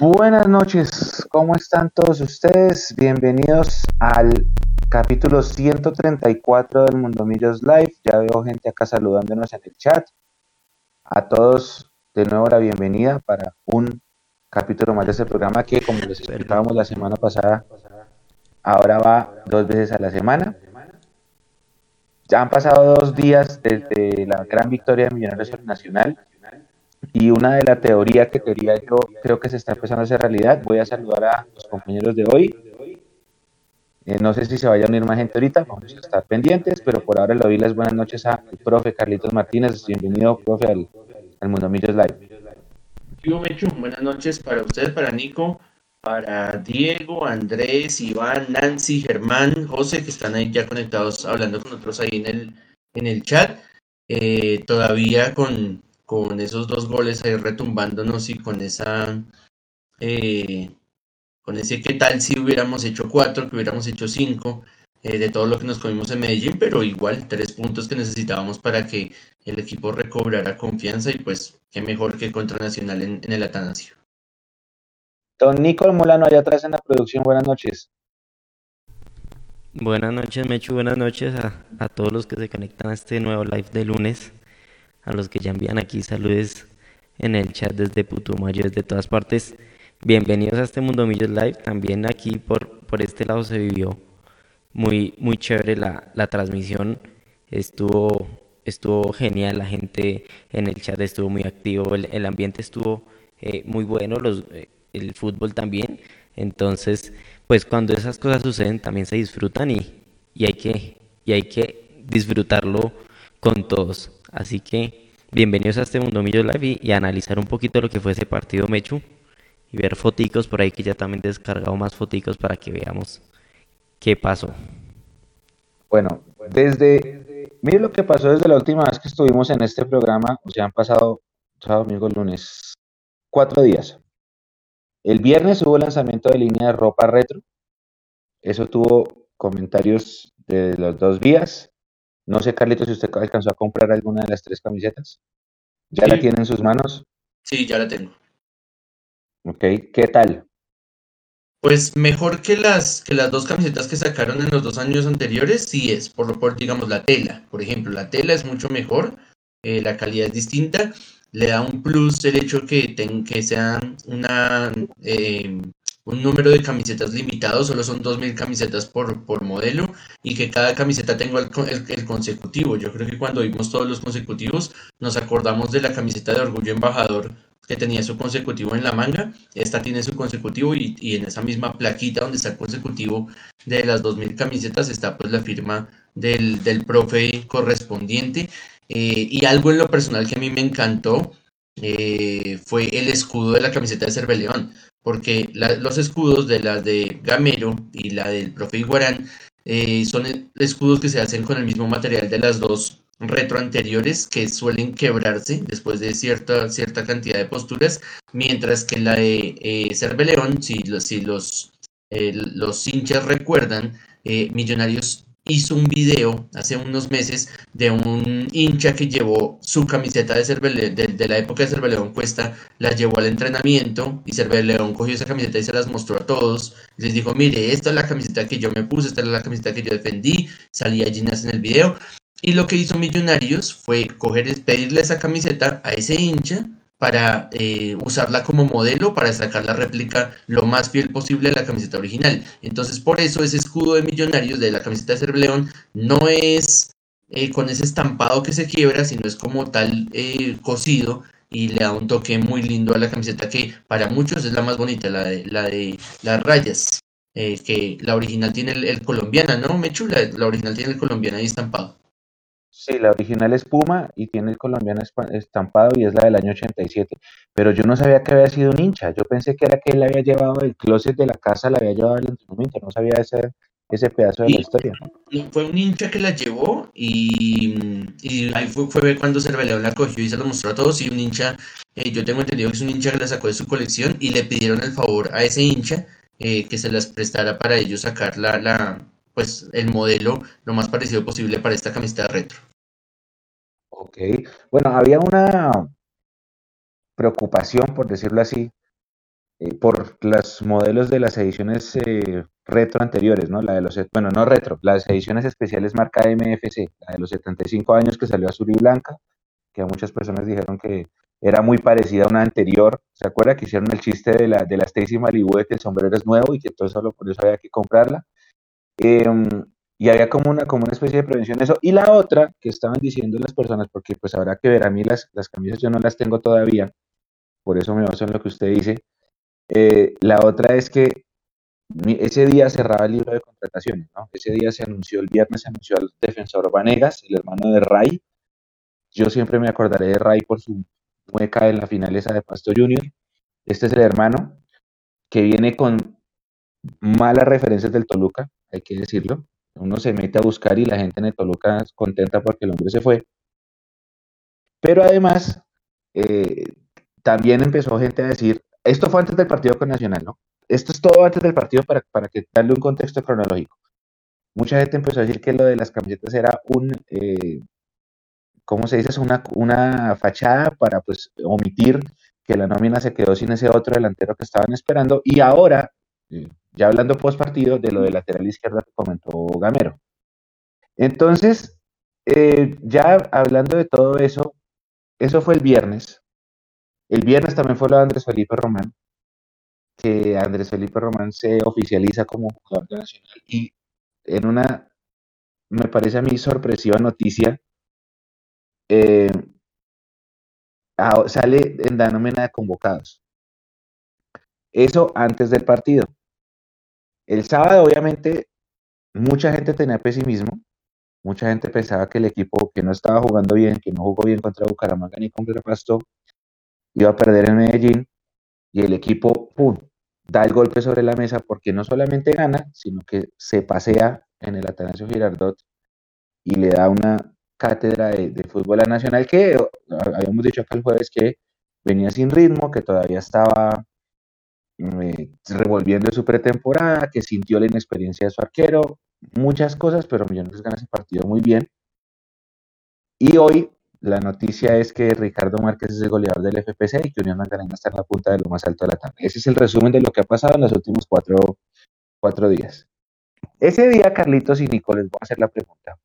Buenas noches, ¿cómo están todos ustedes? Bienvenidos al capítulo 134 del Mundo Millos Live. Ya veo gente acá saludándonos en el chat. A todos de nuevo la bienvenida para un capítulo más de este programa que, como les explicábamos la semana pasada, ahora va dos veces a la semana. Ya han pasado dos días desde la gran victoria de Millonarios Nacional y una de la teoría que quería yo creo que se está empezando a hacer realidad. Voy a saludar a los compañeros de hoy. Eh, no sé si se vaya a unir más gente ahorita, vamos a estar pendientes, pero por ahora le doy las buenas noches al profe Carlitos Martínez. Bienvenido, profe, al, al Mundo Millos Live. Buenas noches para usted, para Nico, para Diego, Andrés, Iván, Nancy, Germán, José, que están ahí ya conectados hablando con nosotros ahí en el, en el chat. Eh, todavía con, con esos dos goles ahí retumbándonos y con esa eh, con ese qué tal si hubiéramos hecho cuatro, que hubiéramos hecho cinco, eh, de todo lo que nos comimos en Medellín, pero igual tres puntos que necesitábamos para que el equipo recobrara confianza y pues qué mejor que contra Nacional en, el Atanasio. Don Nicolás Molano allá atrás en la producción, buenas noches. Buenas noches, Mechu, buenas noches a, a todos los que se conectan a este nuevo live de lunes a los que ya envían aquí saludos en el chat desde Putumayo, desde todas partes. Bienvenidos a este Mundo Millos Live. También aquí por, por este lado se vivió muy, muy chévere la, la transmisión. Estuvo, estuvo genial, la gente en el chat estuvo muy activo, el, el ambiente estuvo eh, muy bueno, los, eh, el fútbol también. Entonces, pues cuando esas cosas suceden también se disfrutan y, y, hay, que, y hay que disfrutarlo con todos. Así que bienvenidos a este Mundo Millos Live y, analizar un poquito lo que fue ese partido Mechu y ver foticos por ahí que ya también descargado más foticos para que veamos qué pasó. Bueno, desde, mire lo que pasó desde la última vez que estuvimos en este programa, o sea, han pasado sábado, domingo, lunes, cuatro días. El viernes hubo lanzamiento de línea de ropa retro. Eso tuvo comentarios de los dos vías. No sé, Carlitos, si usted alcanzó a comprar alguna de las tres camisetas. ¿Ya la tiene en sus manos? Sí, ya la tengo. Ok, ¿qué tal? Pues mejor que las, que las dos camisetas que sacaron en los dos años anteriores, sí es, por lo por, digamos, la tela. Por ejemplo, la tela es mucho mejor, eh, la calidad es distinta, le da un plus el hecho que, ten, que sea una, eh, un número de camisetas limitado, solo son 2.000 camisetas por, por modelo y que cada camiseta tenga el, consecutivo. Yo creo que cuando vimos todos los consecutivos nos acordamos de la camiseta de Orgullo Embajador que tenía su consecutivo en la manga, esta tiene su consecutivo y, en esa misma plaquita donde está el consecutivo de las 2.000 camisetas está pues la firma del, del profe correspondiente. Eh, y algo en lo personal que a mí me encantó eh, fue el escudo de la camiseta de Cerveleón porque los escudos de la de Gamero y la del profe Iguarán eh, son escudos que se hacen con el mismo material de las dos retro anteriores que suelen quebrarse después de cierta, cierta cantidad de posturas, mientras que la de eh, Cerveleón, si, si los, eh, los hinchas recuerdan, eh, Millonarios hizo un video hace unos meses de un hincha que llevó su camiseta de, Cervele, de, la época de Cerveleón Cuesta, la llevó al entrenamiento y Cerveleón cogió esa camiseta y se las mostró a todos. Les dijo, mire, esta es la camiseta que yo me puse, esta es la camiseta que yo defendí, salía Ginas en el video. Y lo que hizo Millonarios fue coger, pedirle esa camiseta a ese hincha para eh, usarla como modelo para sacar la réplica lo más fiel posible de la camiseta original. Entonces, por eso ese escudo de millonarios de la camiseta de Cerveleón no es eh, con ese estampado que se quiebra, sino es como tal eh, cosido y le da un toque muy lindo a la camiseta que para muchos es la más bonita, la de, la de las rayas. que la original tiene el, colombiana, ¿no, Mechu? La, la original tiene el colombiana ahí estampado. Sí, la original es Puma y tiene el colombiano estampado y es la del año 87. Pero yo no sabía que había sido un hincha. Yo pensé que era que él había llevado el closet de la casa, la había llevado al entrenamiento. No sabía ese, ese pedazo de la historia. Fue un hincha que la llevó y, ahí fue, fue cuando Cerveleón la cogió y se lo mostró a todos. Y un hincha, eh, yo tengo entendido que es un hincha que la sacó de su colección y le pidieron el favor a ese hincha eh, que se las prestara para ellos sacar la, la, pues, el modelo lo más parecido posible para esta camiseta retro. Ok, bueno, había una preocupación, por decirlo así, eh, por los modelos de las ediciones eh, retro anteriores, ¿no? La de los, bueno, no retro, las ediciones especiales marca MFC, la de los 75 años que salió azul y blanca, que muchas personas dijeron que era muy parecida a una anterior. ¿Se acuerda que hicieron el chiste de la, de la Stacy Malibu de que el sombrero es nuevo y que todo solo por eso había que comprarla? Em, y había como una, como una especie de prevención de eso. Y la otra que estaban diciendo las personas, porque pues habrá que ver, a mí las, las camisas yo no las tengo todavía, por eso me baso en lo que usted dice. Eh, la otra es que ese día cerraba el libro de contrataciones, ¿no? Ese día se anunció, el viernes se anunció al defensor Vanegas, el hermano de Ray. Yo siempre me acordaré de Ray por su mueca en la final esa de Pasto Junior. Este es el hermano que viene con malas referencias del Toluca, hay que decirlo. Uno se mete a buscar y la gente en el Toluca contenta porque el hombre se fue. Pero además, eh, también empezó gente a decir, esto fue antes del partido con Nacional, ¿no? Esto es todo antes del partido para, para que darle un contexto cronológico. Mucha gente empezó a decir que lo de las camisetas era un, eh, ¿cómo se dice? Es una, una fachada para pues omitir que la nómina se quedó sin ese otro delantero que estaban esperando. Y ahora, eh, ya hablando post partido de lo de lateral izquierda que comentó Gamero. Entonces, eh, ya hablando de todo eso, eso fue el viernes. El viernes también fue lo de Andrés Felipe Román, que Andrés Felipe Román se oficializa como jugador de Nacional y en una, me parece a mí, sorpresiva noticia, eh, sale en la de convocados. Eso antes del partido. El sábado, obviamente, mucha gente tenía pesimismo. Mucha gente pensaba que el equipo que no estaba jugando bien, que no jugó bien contra Bucaramanga ni contra Pasto, iba a perder en Medellín. Y el equipo, ¡pum!, da el golpe sobre la mesa porque no solamente gana, sino que se pasea en el Atanasio Girardot y le da una cátedra de, fútbol a Nacional que habíamos dicho acá el jueves que venía sin ritmo, que todavía estaba revolviendo su pretemporada, que sintió la inexperiencia de su arquero, muchas cosas, pero Millonarios gana ese partido muy bien. Y hoy la noticia es que Ricardo Márquez es el goleador del FPC y que Unión Magdalena está en la punta de lo más alto de la tabla. Ese es el resumen de lo que ha pasado en los últimos cuatro, cuatro días. Ese día, Carlitos y Nico, les voy a hacer la pregunta.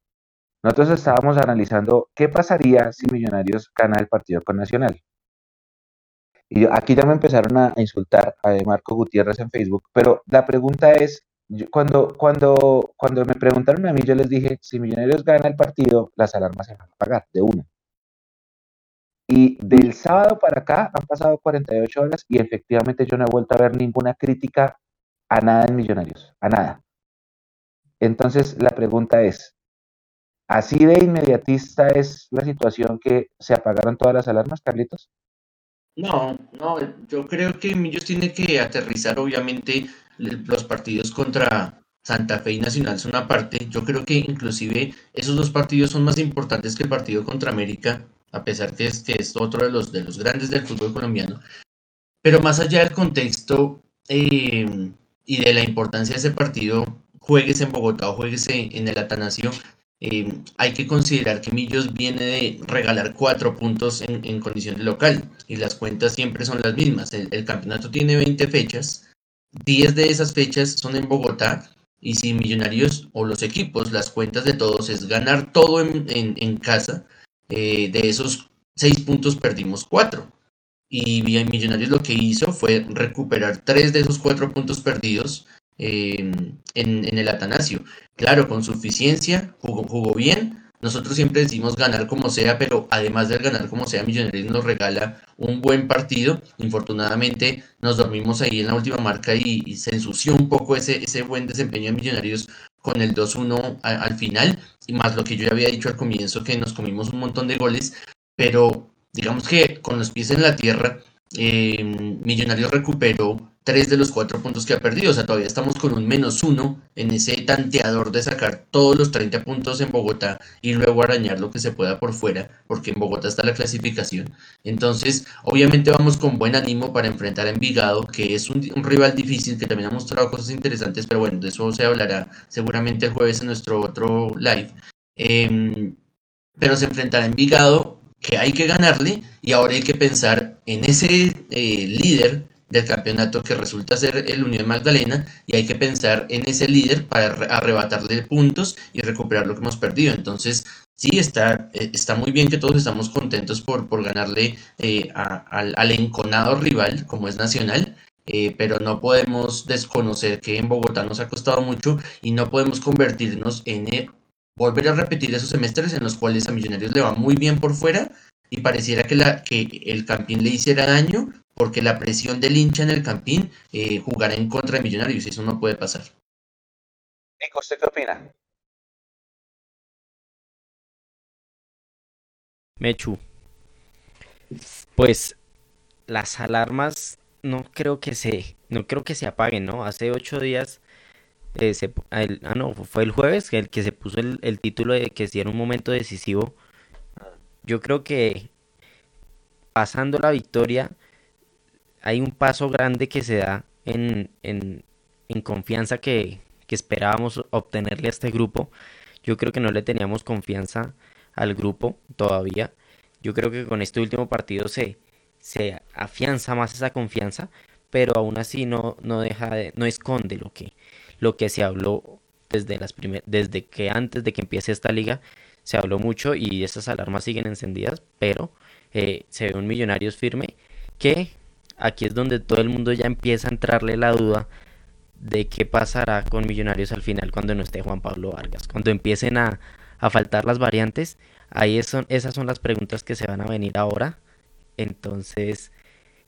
Nosotros estábamos analizando qué pasaría si Millonarios gana el partido con Nacional. Y aquí ya me empezaron a insultar a Marco Gutiérrez en Facebook, pero la pregunta es, cuando, cuando, cuando me preguntaron a mí, yo les dije, si Millonarios gana el partido, las alarmas se van a pagar de una. Y del sábado para acá han pasado 48 horas y efectivamente yo no he vuelto a ver ninguna crítica a nada en Millonarios, a nada. Entonces la pregunta es, ¿así de inmediatista es la situación que se apagaron todas las alarmas, Carlitos? No, no, yo creo que Millos tiene que aterrizar, obviamente, los partidos contra Santa Fe y Nacional son una parte. Yo creo que inclusive esos dos partidos son más importantes que el partido contra América, a pesar que es, que es otro de los, de los grandes del fútbol colombiano. Pero más allá del contexto eh, y de la importancia de ese partido, juegues en Bogotá o juegues en el Atanasio, eh, hay que considerar que Millos viene de regalar cuatro puntos en, condición de local y las cuentas siempre son las mismas. El, campeonato tiene 20 fechas, 10 de esas fechas son en Bogotá y si Millonarios o los equipos, las cuentas de todos es ganar todo en, casa, eh, de esos 6 puntos perdimos 4. Y Millonarios lo que hizo fue recuperar 3 de esos 4 puntos perdidos en, el Atanasio. Claro, con suficiencia, jugó, bien. Nosotros siempre decimos ganar como sea, pero además del ganar como sea, Millonarios nos regala un buen partido. Infortunadamente nos dormimos ahí en la última marca y, se ensució un poco ese, ese buen desempeño de Millonarios con el 2-1 al final. Y más lo que yo ya había dicho al comienzo, que nos comimos un montón de goles. Pero digamos que con los pies en la tierra, eh, Millonarios recuperó tres de los cuatro puntos que ha perdido. O sea, todavía estamos con un menos uno en ese tanteador de sacar todos los 30 puntos en Bogotá y luego arañar lo que se pueda por fuera, porque en Bogotá está la clasificación. Entonces, obviamente vamos con buen ánimo para enfrentar a Envigado, que es un, rival difícil, que también ha mostrado cosas interesantes, pero bueno, de eso se hablará seguramente el jueves en nuestro otro live. Em, pero se enfrentará a Envigado, que hay que ganarle, y ahora hay que pensar en ese eh, líder del campeonato que resulta ser el Unión Magdalena y hay que pensar en ese líder para arrebatarle puntos y recuperar lo que hemos perdido. Entonces, sí, está, eh, está muy bien que todos estamos contentos por, por ganarle eh, al, enconado rival como es Nacional. Eh, pero no podemos desconocer que en Bogotá nos ha costado mucho y no podemos convertirnos en volver a repetir esos semestres en los cuales a Millonarios le va muy bien por fuera y pareciera que, la, que el Campín le hiciera daño porque la presión del hincha en el Campín eh, jugará en contra de Millonarios y eso no puede pasar. Nico, ¿usted qué opina? Mechu. Pues las alarmas no creo que se no creo que se apaguen, ¿no? Hace ocho días eh, ah no fue el jueves el que se puso el, el título de que si era un momento decisivo yo creo que pasando la victoria hay un paso grande que se da en, en, confianza que, esperábamos obtenerle a este grupo. Yo creo que no le teníamos confianza al grupo todavía. Yo creo que con este último partido se, afianza más esa confianza, pero aún así no, no deja de, no esconde lo que, lo que se habló desde las desde que antes de que empiece esta liga se habló mucho y esas alarmas siguen encendidas, pero eh, se ve un Millonarios firme que aquí es donde todo el mundo ya empieza a entrarle la duda de qué pasará con Millonarios al final cuando no esté Juan Pablo Vargas. Cuando empiecen a, faltar las variantes, ahí esas son las preguntas que se van a venir ahora. Entonces,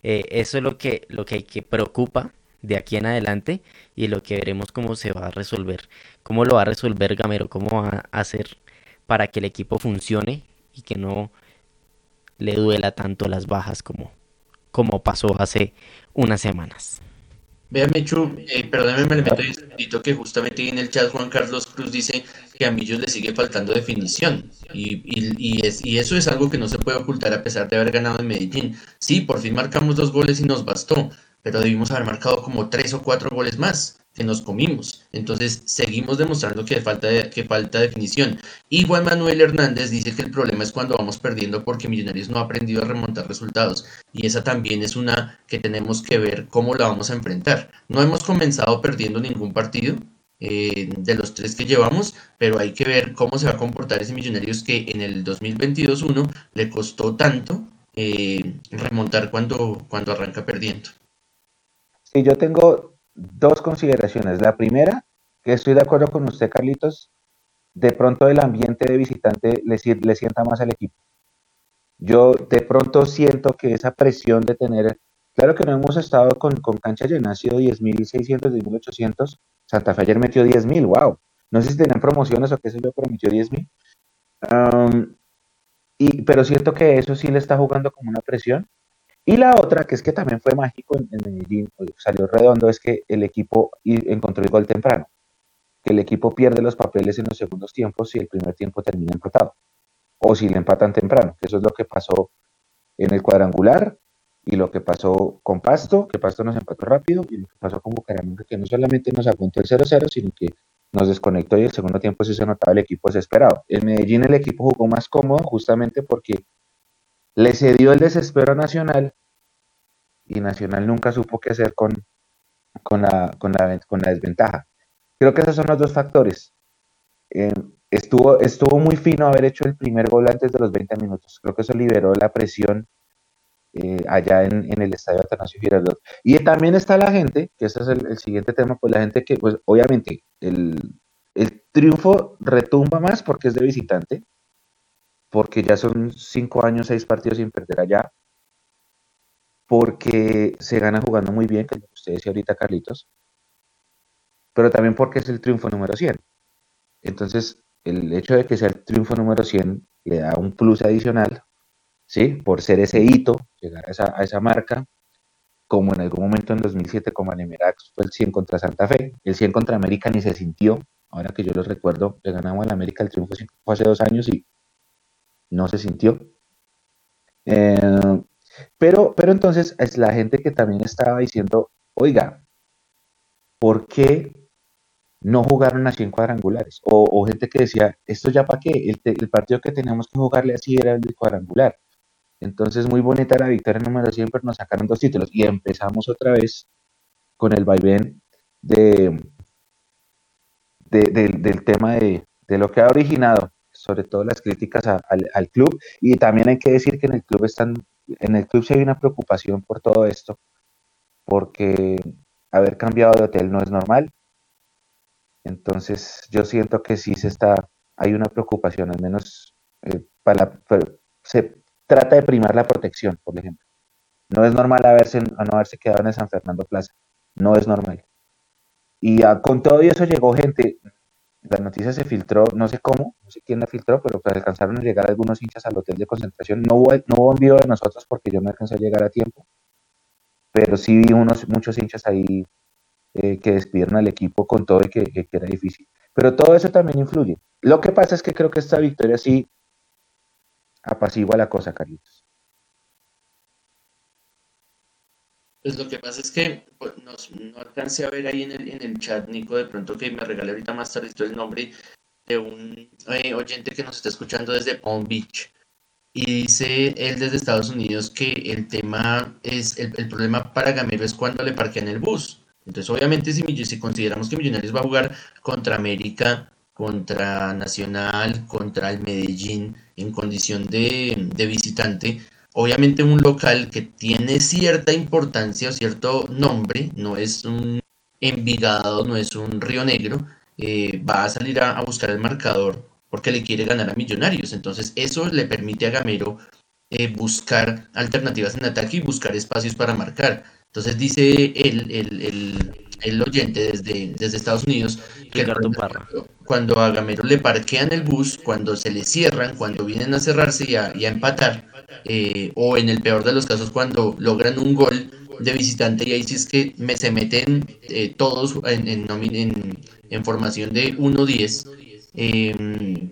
eh, eso es lo que, lo que, que preocupa de aquí en adelante y lo que veremos cómo se va a resolver. Cómo lo va a resolver Gamero, cómo va a hacer para que el equipo funcione y que no le duela tanto las bajas como, como pasó hace unas semanas. Vean, Mechu, eh, perdóneme, me le meto un que justamente en el chat Juan Carlos Cruz dice que a Millos le sigue faltando definición. Y, es, y eso es algo que no se puede ocultar a pesar de haber ganado en Medellín. Sí, por fin marcamos dos goles y nos bastó, pero debimos haber marcado como tres o cuatro goles más que nos comimos. Entonces seguimos demostrando que falta, que falta definición. Y Juan Manuel Hernández dice que el problema es cuando vamos perdiendo porque Millonarios no ha aprendido a remontar resultados. Y esa también es una que tenemos que ver cómo la vamos a enfrentar. No hemos comenzado perdiendo ningún partido. Eh, de los tres que llevamos, pero hay que ver cómo se va a comportar ese Millonarios que en el 2022-1 le costó tanto eh, remontar cuando, cuando arranca perdiendo. Sí, yo tengo dos consideraciones. La primera, que estoy de acuerdo con usted, Carlitos, de pronto el ambiente de visitante le, le sienta más al equipo. Yo de pronto siento que esa presión de tener, claro que no hemos estado con, cancha llena, ha sido 10.600, 10.800, Santa Fe ayer metió 10.000, wow. No sé si tenían promociones o qué sé yo, pero metió 10.000. y, pero siento que eso sí le está jugando como una presión y la otra, que es que también fue mágico en, Medellín, salió redondo, es que el equipo encontró el gol temprano. Que el equipo pierde los papeles en los segundos tiempos si el primer tiempo termina empatado. O si le empatan temprano, que eso es lo que pasó en el cuadrangular y lo que pasó con Pasto, que Pasto nos empató rápido, y lo que pasó con Bucaramanga, que no solamente nos aguantó el 0-0, sino que nos desconectó y el segundo tiempo sí se notaba el equipo desesperado. En Medellín el equipo jugó más cómodo justamente porque le cedió el desespero a Nacional y Nacional nunca supo qué hacer con, con, la, con, la, desventaja. Creo que esos son los dos factores. Eh, estuvo, estuvo muy fino haber hecho el primer gol antes de los 20 minutos. Creo que eso liberó la presión eh, allá en, el Estadio Atanasio Girardot. Y también está la gente, que ese es el, siguiente tema, pues la gente que, pues obviamente, el, el triunfo retumba más porque es de visitante, porque ya son cinco años, seis partidos sin perder allá, porque se gana jugando muy bien, que es ahorita, Carlitos, pero también porque es el triunfo número 100. Entonces, el hecho de que sea el triunfo número 100 le da un plus adicional, ¿sí? Por ser ese hito, llegar a esa, a esa marca, como en algún momento en 2007 como Anemerax fue el 100 contra Santa Fe, el 100 contra América ni se sintió, ahora que yo lo recuerdo, le ganamos en América el triunfo hace dos años y no se sintió. Eh, pero, pero entonces es la gente que también estaba diciendo, oiga, ¿por qué no jugaron así en cuadrangulares? O, gente que decía, esto ya para qué, el, partido que teníamos que jugarle así era el de cuadrangular. Entonces, muy bonita la victoria número 100, pero nos sacaron dos títulos. Y empezamos otra vez con el vaivén de, del tema de, lo que ha originado, sobre todo las críticas al, club. Y también hay que decir que en el club están, en el club sí hay una preocupación por todo esto, porque haber cambiado de hotel no es normal. Entonces, yo siento que sí se está, hay una preocupación, al menos eh, para, para, se trata de primar la protección, por ejemplo. No es normal haberse, no haberse quedado en San Fernando Plaza. No es normal. Y con todo eso llegó gente. La noticia se filtró, no sé cómo, no sé quién la filtró, pero alcanzaron a llegar algunos hinchas al hotel de concentración. No hubo, no hubo envío de nosotros porque yo no alcancé a llegar a tiempo. Pero sí vi unos, muchos hinchas ahí eh, que despidieron al equipo con todo y que, que era difícil. Pero todo eso también influye. Lo que pasa es que creo que esta victoria sí apacigua la cosa, Carlitos. Pues lo que pasa es que pues, no, alcancé a ver ahí en el, en el chat, Nico, de pronto que me regalé ahorita más tarde el nombre de un eh, oyente que nos está escuchando desde Palm Beach. Y dice él desde Estados Unidos que el tema es, el, problema para Gamero es cuando le parquean el bus. Entonces, obviamente, si, si consideramos que Millonarios va a jugar contra América contra Nacional, contra el Medellín en condición de, visitante. Obviamente un local que tiene cierta importancia o cierto nombre, no es un Envigado, no es un Río Negro, eh, va a salir a, buscar el marcador porque le quiere ganar a Millonarios. Entonces eso le permite a Gamero eh, buscar alternativas en ataque y buscar espacios para marcar. Entonces dice él, el, el oyente desde, desde Estados Unidos, que cuando a Gamero le parquean el bus, cuando se le cierran, cuando vienen a cerrarse y a, empatar, eh, o en el peor de los casos cuando logran un gol de visitante y ahí sí es que me, se meten eh, todos en, formación de 1-10 em,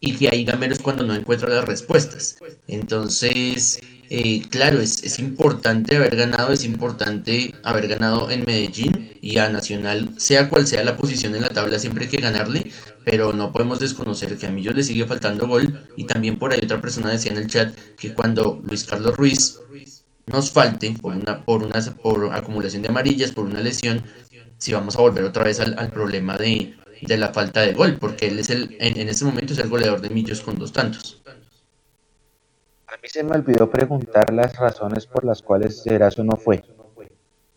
y que ahí Gamero es cuando no encuentra las respuestas. Entonces, eh, claro, es, es, importante haber ganado, es importante haber ganado en Medellín y a Nacional, sea cual sea la posición en la tabla, siempre hay que ganarle, pero no podemos desconocer que a Millos le sigue faltando gol y también por ahí otra persona decía en el chat que cuando Luis Carlos Ruiz nos falte por una, por una por acumulación de amarillas, por una lesión, si vamos a volver otra vez al, problema de, la falta de gol, porque él es el, en, en este momento es el goleador de Millos con dos tantos. A mí se me olvidó preguntar las razones por las cuales Eraso no fue.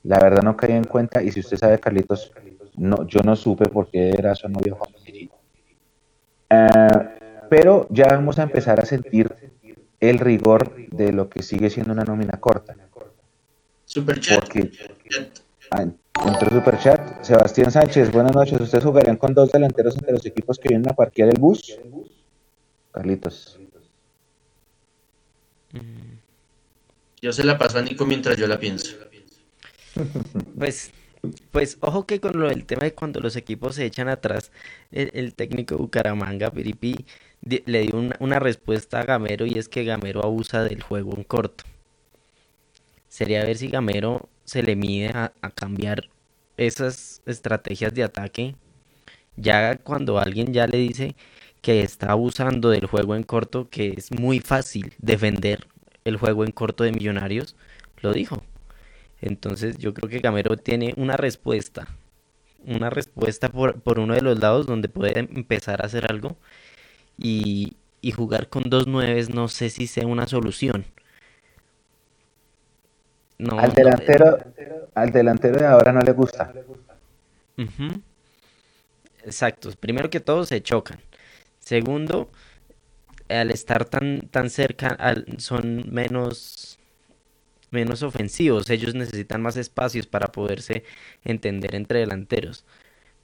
La verdad no caí en cuenta y si usted sabe, Carlitos, no, yo no supe por qué Eraso no viajó a Medellín. Eh, pero ya vamos a empezar a sentir el rigor de lo que sigue siendo una nómina corta. Superchat. Porque, ah, entró Superchat. Sebastián Sánchez, buenas noches. ¿Ustedes jugarían con dos delanteros entre los equipos que vienen a parquear el bus? Carlitos. Yo se la paso a Nico mientras yo la pienso. Pues, pues ojo que con lo del tema de cuando los equipos se echan atrás, el, técnico Bucaramanga, Piripi, le dio una, respuesta a Gamero y es que Gamero abusa del juego en corto. Sería ver si Gamero se le mide a cambiar esas estrategias de ataque. Ya cuando alguien ya le dice que está abusando del juego en corto, que es muy fácil defender el juego en corto de Millonarios, lo dijo. Entonces yo creo que Gamero tiene una respuesta, una respuesta por, por uno de los lados donde puede empezar a hacer algo y, y jugar con dos nueves no sé si sea una solución. No, al delantero, al delantero de ahora no le gusta. Exacto. Primero que todo se chocan. Segundo, al estar tan, tan cerca son menos, menos ofensivos. Ellos necesitan más espacios para poderse entender entre delanteros.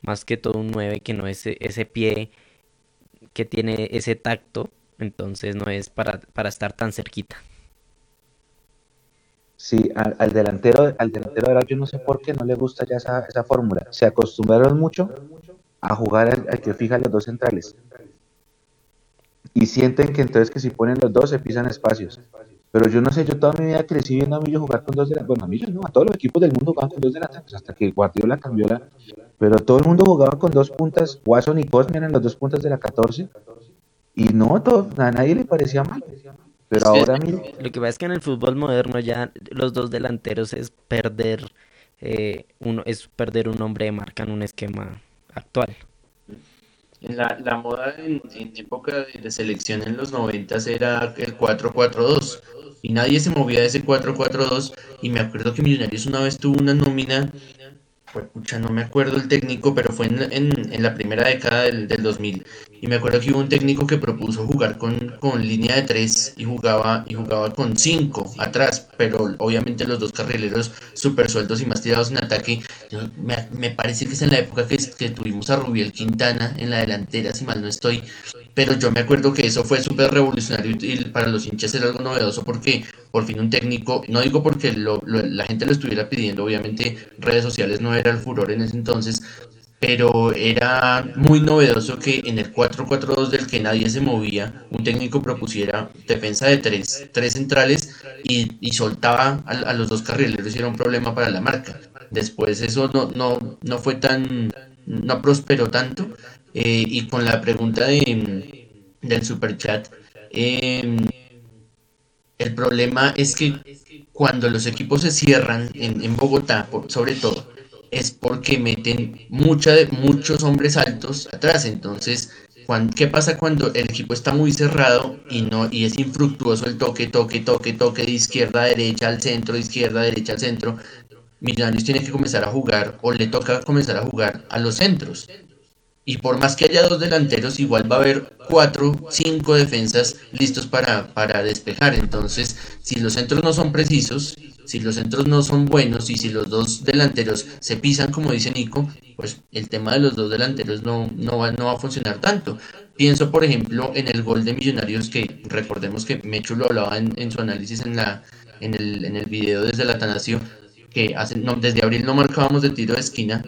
Más que todo un 9 que no es ese pie que tiene ese tacto. Entonces no es para, para estar tan cerquita. Sí, al, delantero, al delantero yo no sé por qué no le gusta ya esa, esa fórmula. Se acostumbraron mucho a jugar al que fija los dos centrales y sienten que entonces que si ponen los dos se pisan espacios. Pero yo no sé, yo toda mi vida crecí viendo a Millo jugar con dos delanteros. Bueno, a Millo no, a todos los equipos del mundo jugaban con dos delanteros, hasta que Guardiola cambió la. Pero todo el mundo jugaba con dos puntas. Watson y Cosme eran los dos puntas de la 14. Y no, todo, a nadie le parecía mal. Pero ahora Lo que pasa es que en el fútbol moderno ya los dos delanteros es perder eh, uno es perder un hombre de marca en un esquema actual. La, la moda en, época de selección en los 90 era el 4-4-2 y nadie se movía de ese 4-4-2 y me acuerdo que Millonarios una vez tuvo una nómina pucha, no me acuerdo el técnico, pero fue en, en, la primera década del, del, 2000. Y me acuerdo que hubo un técnico que propuso jugar con, con línea de 3 y jugaba, y jugaba con 5 atrás, pero obviamente los dos carrileros súper sueltos y más tirados en ataque. me, me, parece que es en la época que, que tuvimos a Rubiel Quintana en la delantera, si mal no estoy pero yo me acuerdo que eso fue súper revolucionario y para los hinchas era algo novedoso porque por fin un técnico, no digo porque la gente lo estuviera pidiendo, obviamente redes sociales no era el furor en ese entonces, pero era muy novedoso que en el 4-4-2 del que nadie se movía, un técnico propusiera defensa de tres, tres centrales y, y soltaba a, los dos carrileros y era un problema para la marca. Después eso no, no, no fue tan, no prosperó tanto eh, y con la pregunta de, del superchat, eh, el problema es que cuando los equipos se cierran en, en Bogotá, sobre todo, es porque meten mucha muchos hombres altos atrás. Entonces, ¿qué pasa cuando el equipo está muy cerrado y no y es infructuoso el toque, toque, toque, toque de izquierda a derecha al centro, de izquierda a derecha al centro? Millonarios tiene que comenzar a jugar o le toca comenzar a jugar a los centros. Y por más que haya dos delanteros, igual va a haber cuatro, cinco defensas listos para, para despejar. Entonces, si los centros no son precisos, si los centros no son buenos y si los dos delanteros se pisan, como dice Nico, pues el tema de los dos delanteros no, no, va, no va a funcionar tanto. Pienso, por ejemplo, en el gol de Millonarios, que recordemos que Mechu lo hablaba en, su análisis en, la, en, el, en el video desde la Atanasio, que hace, no, desde abril no marcábamos de tiro de esquina.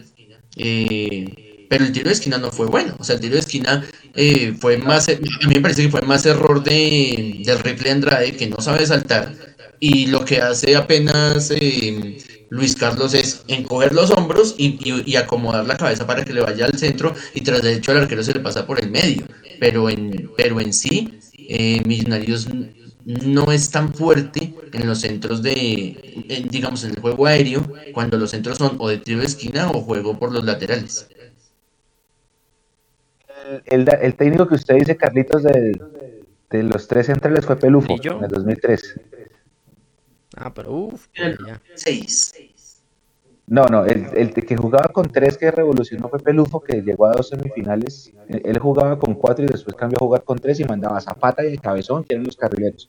Eh, pero el tiro de esquina no fue bueno. O sea, el tiro de esquina eh, fue más, a mí me parece que fue más error de, del rifle Andrade que no sabe saltar. Y lo que hace apenas eh, Luis Carlos es encoger los hombros y, acomodar la cabeza para que le vaya al centro y tras de hecho al arquero se le pasa por el medio. Pero en, pero en sí, eh, Millonarios no es tan fuerte en los centros de, digamos, en el juego aéreo, cuando los centros son o de tiro de esquina o juego por los laterales el, el, técnico que usted dice, Carlitos, de, de los tres centrales fue Pelufo en el 2003. Ah, pero uff, seis. No, no, el, el, que jugaba con tres que revolucionó fue Pelufo, que llegó a dos semifinales. Él jugaba con cuatro y después cambió a jugar con tres y mandaba a Zapata y el Cabezón, que eran los carrileros.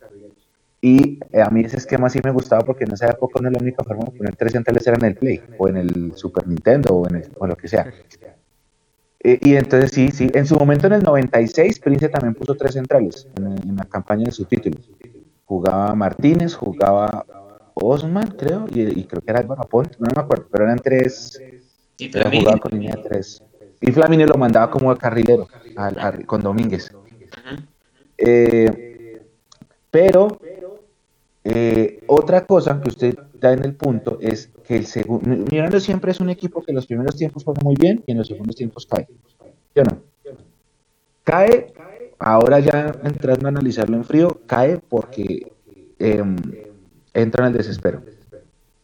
Y eh, a mí ese esquema sí me gustaba porque en esa época no era la única forma de poner tres centrales era en el Play, o en el Super Nintendo, o en el, o lo que sea. Eh, y entonces sí, sí, en su momento en el 96 Prince también puso tres centrales en, la campaña de subtítulos. Jugaba Martínez, jugaba Osman, creo, y, creo que era Álvaro Aponte, no me acuerdo, pero eran tres. Y jugaba con línea de tres. Y Flamini lo mandaba como carrilero con Domínguez. Eh, pero eh, otra cosa que usted en el punto es que el segundo, Mirando siempre es un equipo que en los primeros tiempos juega muy bien y en los segundos tiempos cae. ¿Sí no? Cae, ahora ya entrando a analizarlo en frío, cae porque em, entra en el desespero,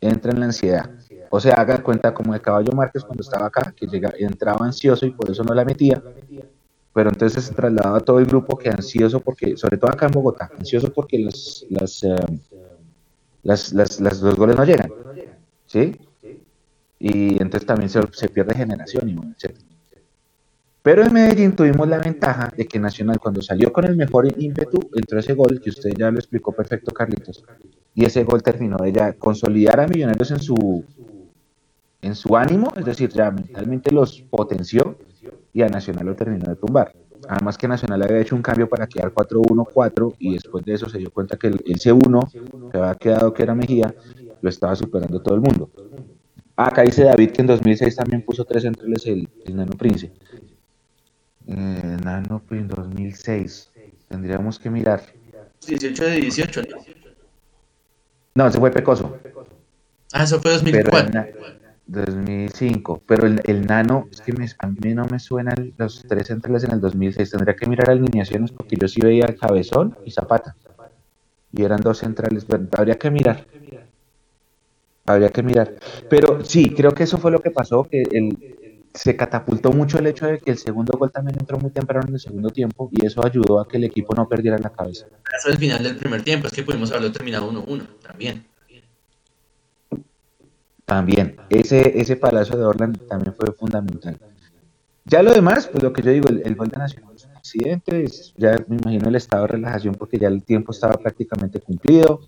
entra en la ansiedad. O sea, haga cuenta como el caballo Márquez cuando estaba acá, que llega, entraba ansioso y por eso no la metía, pero entonces se trasladaba todo el grupo que ansioso porque, sobre todo acá en Bogotá, ansioso porque los, las, em, las, las, las, goles no llegan. ¿Sí? Y entonces también se, se pierde generación y bueno, Pero en Medellín tuvimos la ventaja de que Nacional cuando salió con el mejor ímpetu entró ese gol que usted ya lo explicó perfecto Carlitos y ese gol terminó de ya consolidar a Millonarios en su en su ánimo, es decir, ya mentalmente los potenció y a Nacional lo terminó de tumbar. Además que Nacional había hecho un cambio para quedar 4-1-4 y después de eso se dio cuenta que el, C1 que había quedado que era Mejía lo estaba superando todo el mundo. Ah, acá dice David que en 2006 también puso tres centrales el, Nano Prince. Eh, Nano Prince 2006. Tendríamos que mirar. 18 de 18, ¿no? No, se fue Pecoso. Ah, eso fue 2004. 2005, pero el, el nano, es que a mí no me suenan los tres centrales en el 2006, tendría que mirar alineaciones porque yo sí veía Cabezón y Zapata. y eran dos centrales. habría que mirar. Habría que mirar. Pero sí, creo que eso fue lo que pasó, que el, se catapultó mucho el hecho de que el segundo gol también entró muy temprano en el segundo tiempo y eso ayudó a que el equipo no perdiera la cabeza. Eso al final del primer tiempo, es que pudimos haberlo terminado 1-1 también. También, ese, ese palazo de Orland también fue fundamental. Ya lo demás, pues lo que yo digo, el, gol de Nacional es un accidente, ya me imagino el estado de relajación porque ya el tiempo estaba prácticamente cumplido.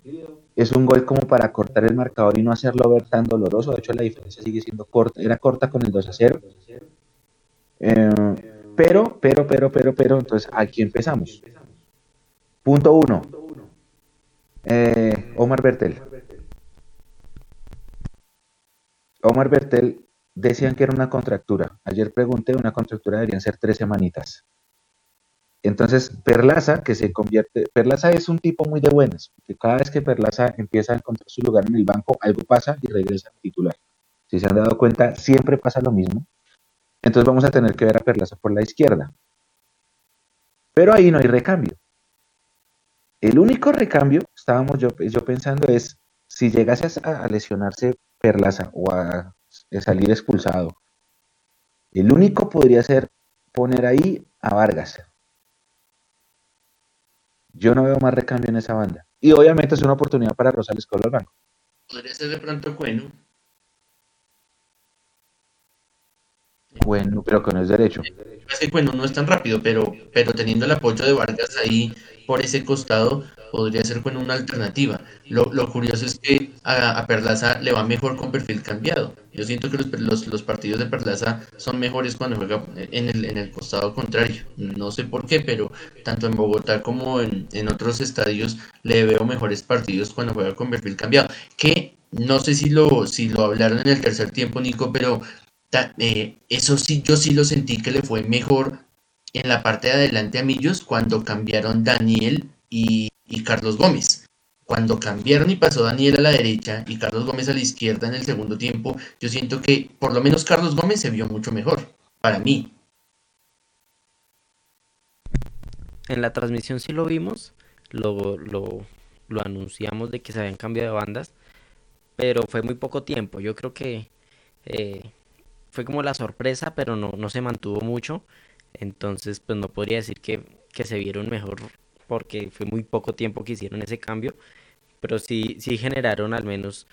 Es un gol como para cortar el marcador y no hacerlo ver tan doloroso. De hecho, la diferencia sigue siendo corta, era corta con el 2 a 0. Eh, pero, pero, pero, pero, pero, entonces aquí empezamos. Punto 1. Eh, Omar Bertel. Omar Bertel Decían que era una contractura. Ayer pregunté, una contractura deberían ser tres semanitas. Entonces, Perlaza, que se convierte, Perlaza es un tipo muy de buenas, porque cada vez que Perlaza empieza a encontrar su lugar en el banco, algo pasa y regresa al titular. Si se han dado cuenta, siempre pasa lo mismo. Entonces vamos a tener que ver a Perlaza por la izquierda. Pero ahí no hay recambio. El único recambio, estábamos yo, pensando, es si llegase a lesionarse Perlaza o a de salir expulsado. El único podría ser poner ahí a Vargas. Yo no veo más recambio en esa banda. Y obviamente es una oportunidad para Rosales con al banco. Podría ser de pronto bueno. Bueno, pero que no es derecho. Es que bueno, no es tan rápido, pero, pero teniendo el apoyo de Vargas ahí por ese costado, podría ser bueno una alternativa. Lo, curioso es que a, Perlaza le va mejor con perfil cambiado. Yo siento que los, los, partidos de Perlaza son mejores cuando juega en el, en el costado contrario. No sé por qué, pero tanto en Bogotá como en, en otros estadios le veo mejores partidos cuando juega con perfil cambiado. Que no sé si lo, si lo hablaron en el tercer tiempo, Nico, pero eh, eso sí, yo sí lo sentí que le fue mejor en la parte de adelante a Millos cuando cambiaron Daniel y, Carlos Gómez. Cuando cambiaron y pasó Daniel a la derecha y Carlos Gómez a la izquierda en el segundo tiempo, yo siento que por lo menos Carlos Gómez se vio mucho mejor, para mí. En la transmisión sí lo vimos, lo, lo, lo anunciamos de que se habían cambiado de bandas, pero fue muy poco tiempo. Yo creo que eh, fue como la sorpresa, pero no, no se mantuvo mucho. Entonces, pues no podría decir que, se vieron mejor porque fue muy poco tiempo que hicieron ese cambio, pero sí, sí generaron al menos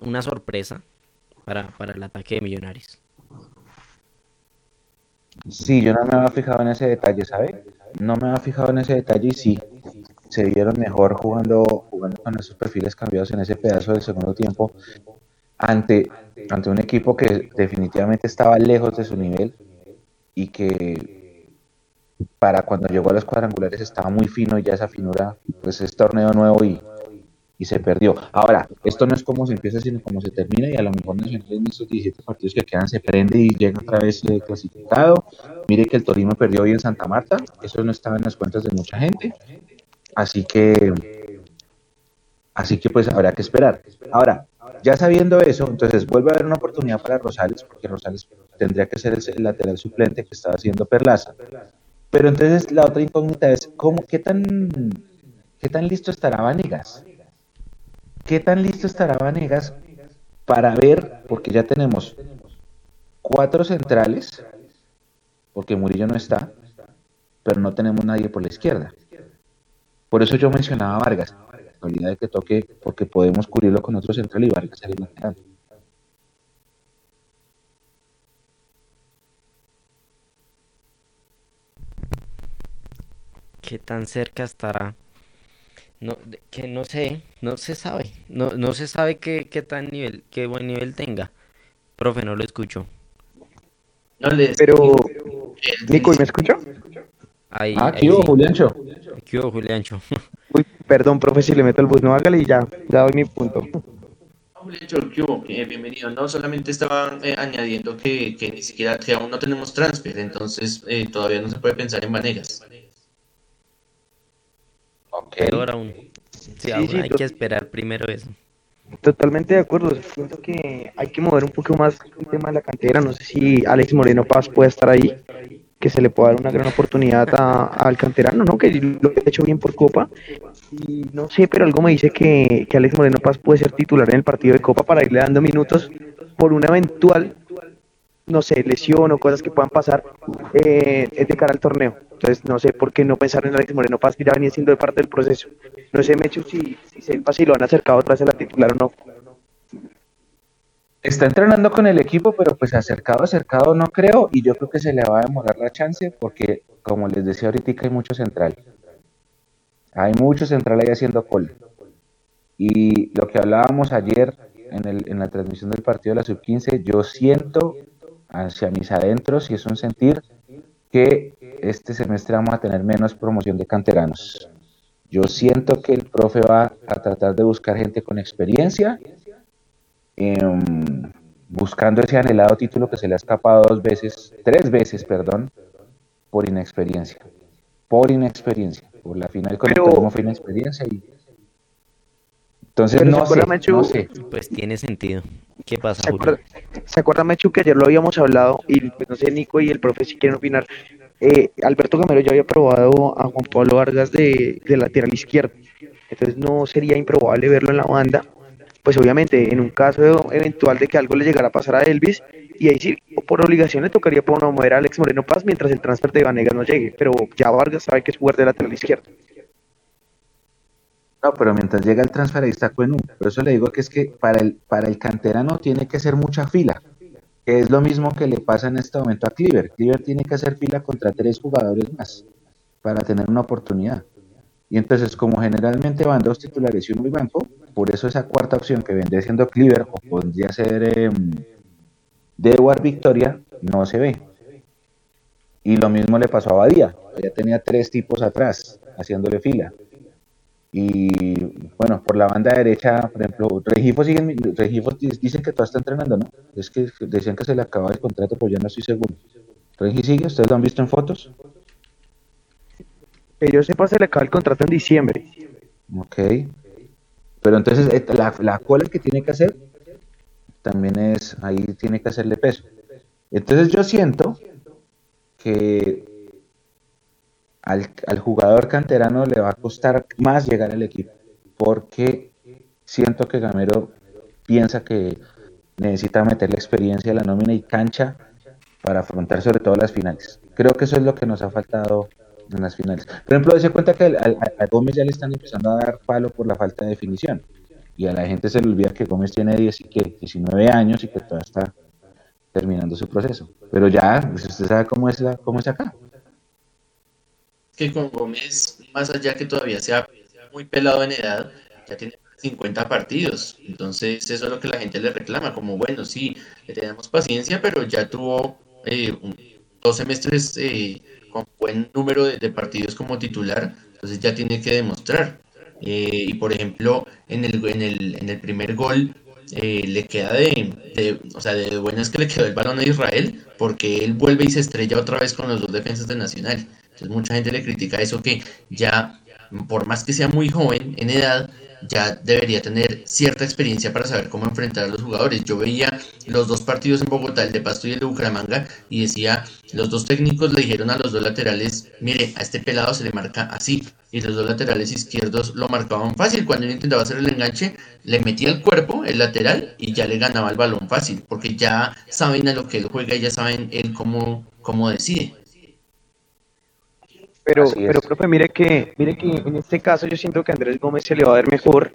una sorpresa para, para el ataque de Millonarios. Sí, yo no me había fijado en ese detalle, ¿sabe? No me había fijado en ese detalle y sí, se vieron mejor jugando, jugando con esos perfiles cambiados en ese pedazo del segundo tiempo ante, ante un equipo que definitivamente estaba lejos de su nivel y que para cuando llegó a los cuadrangulares estaba muy fino y ya esa finura pues es torneo nuevo y, y se perdió. Ahora, esto no es como se empieza, sino como se termina y a lo mejor Nacional en estos 17 partidos que quedan se prende y llega otra vez eh, clasificado. Mire que el Torino perdió hoy en Santa Marta, eso no estaba en las cuentas de mucha gente. Así que, así que pues habrá que esperar. Ahora, ya sabiendo eso, entonces vuelve a haber una oportunidad para Rosales, porque Rosales tendría que ser el, lateral suplente que estaba haciendo Perlaza. Pero entonces la otra incógnita es, ¿cómo, qué, tan, ¿qué tan listo estará Vanegas? ¿Qué tan listo estará Vanegas para ver, porque ya tenemos cuatro centrales, porque Murillo no está, pero no tenemos nadie por la izquierda. Por eso yo mencionaba Vargas de que toque, porque podemos cubrirlo con otro central y Vargas salir lateral. ¿Qué tan cerca estará? No, que no sé, no se sabe, no, no se sabe qué, qué tan nivel, qué buen nivel tenga. Profe, no lo escucho. No Pero, Nico, ¿me escucha? Ahí, ah, aquí hubo Juliancho. Aquí hubo Juliancho. Perdón, profe, si le meto el bus, no hágale y ya, ya doy mi punto. Eh, bienvenido. No, solamente estaba eh, añadiendo que, que, ni siquiera, que aún no tenemos transfer, entonces eh, todavía no se puede pensar en maneras. Ok. Ahora aún. Sí, aún hay que esperar primero eso. Totalmente de acuerdo. Siento que hay que mover un poco más el tema de la cantera. No sé si Alex Moreno Paz puede estar ahí que se le pueda dar una gran oportunidad al canterano, ¿no? Que lo ha hecho bien por Copa. Y no sé, pero algo me dice que, que Alex Moreno Paz puede ser titular en el partido de Copa para irle dando minutos por una eventual, no sé, lesión o cosas que puedan pasar eh, de cara al torneo. Entonces, no sé por qué no pensar en Alex Moreno Paz, que ya venía siendo parte del proceso. No sé, Mechu, si, si sepa si lo han acercado otra vez a la titular o no. Está entrenando con el equipo, pero pues acercado, acercado no creo, y yo creo que se le va a demorar la chance, porque como les decía ahorita, hay mucho central. Hay mucho central ahí haciendo cola. Y lo que hablábamos ayer en, el, en la transmisión del partido de la sub-15, yo siento hacia mis adentros, y es un sentir, que este semestre vamos a tener menos promoción de canteranos. Yo siento que el profe va a tratar de buscar gente con experiencia, em, buscando ese anhelado título que se le ha escapado dos veces, tres veces, perdón, por inexperiencia. Por inexperiencia. Por la final con Pero... el fue inexperiencia y entonces, no sé, Pues tiene sentido. ¿Qué pasa, ¿Se acuerda, ¿Se acuerda, Mechu, que ayer lo habíamos hablado y pues, no sé, Nico y el profe si quieren opinar? Eh, Alberto Gamero ya había probado a Juan Pablo Vargas de, lateral izquierdo. Entonces no sería improbable verlo en la banda. Pues obviamente, en un caso eventual de que algo le llegara a pasar a Elvis, y ahí sí, por obligación le tocaría mover a Alex Moreno Paz mientras el transfer de Vanegas no llegue. Pero ya Vargas sabe que es jugar de lateral izquierdo. No, pero mientras llega el transfer ahí está Cuenú. Por eso le digo que es que para el, para el canterano tiene que ser mucha fila, que es lo mismo que le pasa en este momento a Cleaver. Cleaver tiene que hacer fila contra tres jugadores más para tener una oportunidad. Y entonces, como generalmente van dos titulares y uno muy banco, por eso esa cuarta opción que vendría siendo Cleaver o podría ser eh, Dewar Victoria, no se ve. Y lo mismo le pasó a Badía. Ya tenía tres tipos atrás haciéndole fila. Y bueno, por la banda derecha, por ejemplo, Regifo, siguen, Regifo dicen que todo está entrenando, ¿no? Es que decían que se le acababa el contrato, pues ya no estoy seguro. ¿Regi sigue? ¿Ustedes lo han visto en fotos? Yo sepa, se le acaba el contrato en diciembre. Ok. Pero entonces, eh, la, la cola que tiene que hacer también es, ahí tiene que hacerle peso. Entonces yo siento que al, jugador canterano le va a costar más llegar al equipo, porque siento que Gamero piensa que necesita meter la experiencia la nómina y cancha para afrontar sobre todo las finales. Creo que eso es lo que nos ha faltado en las finales. Por ejemplo, se cuenta que a, Gómez ya le están empezando a dar palo por la falta de definición. Y a la gente se le olvida que Gómez tiene 10 y que 19 años y que todavía está terminando su proceso. Pero ya, pues, usted sabe cómo es, la, cómo es acá que con Gómez, más allá que todavía sea muy pelado en edad, ya tiene 50 partidos. Entonces, eso es lo que la gente le reclama, como bueno, sí, le tenemos paciencia, pero ya tuvo eh, dos semestres eh, con buen número de, partidos como titular, entonces ya tiene que demostrar. Eh, y por ejemplo, en el, en el, en el primer gol, le queda de, de, o sea, de buenas que le quedó el balón a Israel, porque él vuelve y se estrella otra vez con los dos defensas de Nacional. Entonces mucha gente le critica eso que ya, por más que sea muy joven en edad, ya debería tener cierta experiencia para saber cómo enfrentar a los jugadores. Yo veía los dos partidos en Bogotá, el de Pasto y el de Bucaramanga, y decía, los dos técnicos le dijeron a los dos laterales, mire, a este pelado se le marca así, y los dos laterales izquierdos lo marcaban fácil. Cuando él intentaba hacer el enganche, le metía el cuerpo, el lateral, y ya le ganaba el balón fácil, porque ya saben a lo que él juega y ya saben él cómo, cómo decide. Pero, pero profe, mire que, mire que en este caso yo siento que Andrés Gómez se le va a ver mejor,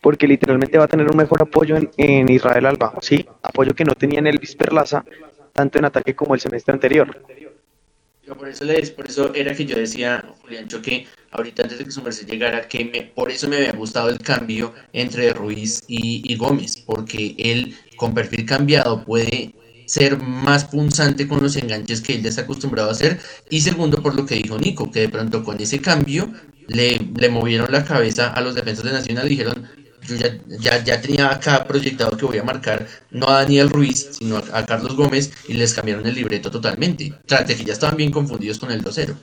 porque literalmente va a tener un mejor apoyo en, Israel Alba, ¿sí? Apoyo que no tenía en Elvis Perlaza, tanto en ataque como el semestre anterior. Por eso, por eso era que yo decía, Julián, que ahorita antes de que su merced llegara, que me, por eso me había gustado el cambio entre Ruiz y, y Gómez, porque él con perfil cambiado puede ser más punzante con los enganches que él ya está acostumbrado a hacer. Y segundo, por lo que dijo Nico, que de pronto con ese cambio le, le movieron la cabeza a los defensores de Nacional y dijeron, yo ya, ya, tenía acá proyectado que voy a marcar no a Daniel Ruiz, sino a, Carlos Gómez y les cambiaron el libreto totalmente. Tras de que ya estaban bien confundidos con el 2-0.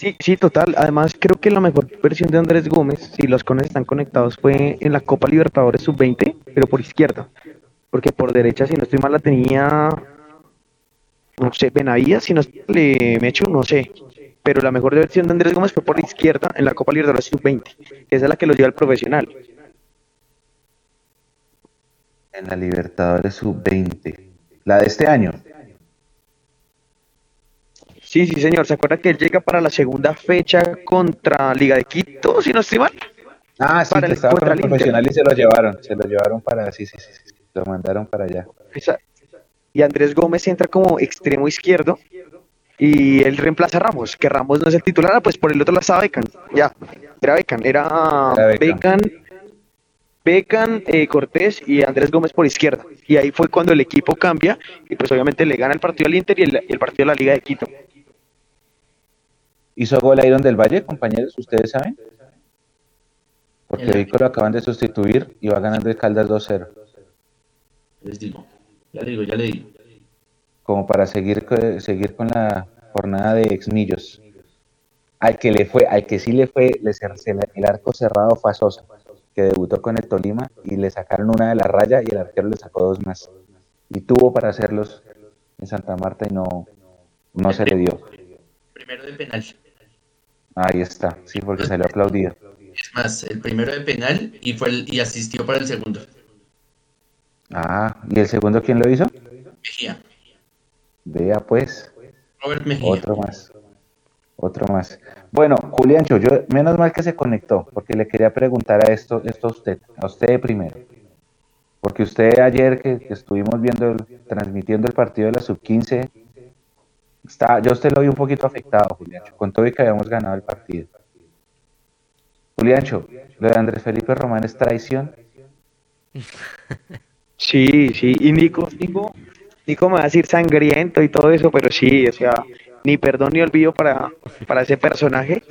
Sí, sí, total. Además, creo que la mejor versión de Andrés Gómez, si los cones están conectados, fue en la Copa Libertadores Sub-20, pero por izquierda. porque por derecha, si no estoy mal, la tenía, no sé, Benavides, si no le me echo, no sé, pero la mejor versión de Andrés Gómez fue por izquierda en la Copa Libertadores Sub-20, que esa es la que lo lleva al profesional. En la Libertadores Sub-20. La de este año. Sí, sí, señor. ¿Se acuerda que él llega para la segunda fecha contra Liga de Quito, si no estoy mal? Ah, sí, Para que el- estaba con contra el profesional y se lo llevaron. Se lo llevaron para, sí, sí, sí, sí, Lo mandaron para allá. Y Andrés Gómez entra como extremo izquierdo y él reemplaza a Ramos, que Ramos no es el titular, pues por el otro lado estaba Beckham. Ya, era Beckham, era, Era. Beckham, Beckham, eh, Cortés y Andrés Gómez por izquierda. Y ahí fue cuando el equipo cambia y pues obviamente le gana el partido al Inter y el, el partido a la Liga de Quito. ¿Hizo gol Iron del Valle, compañeros? ¿Ustedes saben? Porque Vico lo acaban de sustituir y va ganando el Caldas 2-0. Les digo, ya le digo, ya le digo. Como para seguir, co- seguir con la jornada de exmillos. Al que le fue, al que sí le fue, le- el arco cerrado fue a Sosa, que debutó con el Tolima y le sacaron una de la raya y el arquero le sacó dos más. Y tuvo para hacerlos en Santa Marta y no, no se le dio. Primero de penal. Ahí está, sí, porque salió aplaudido. Es más, el primero de penal y fue el- y asistió para el segundo. Ah, ¿y el segundo quién lo hizo? Mejía. Vea pues, Robert Mejía. otro más. Otro más. Bueno, Juliancho, yo menos mal que se conectó, porque le quería preguntar a esto, esto a usted, a usted primero. Porque usted ayer que, que estuvimos viendo, el- transmitiendo el partido de la sub-15, está, yo usted lo vi un poquito afectado, Juliancho, con todo y que habíamos ganado el partido. Juliancho, lo de Andrés Felipe Román es traición. Sí, sí, y Nico, Nico, Nico me va a decir sangriento y todo eso, pero sí, o sea, ni perdón ni olvido para, para ese personaje.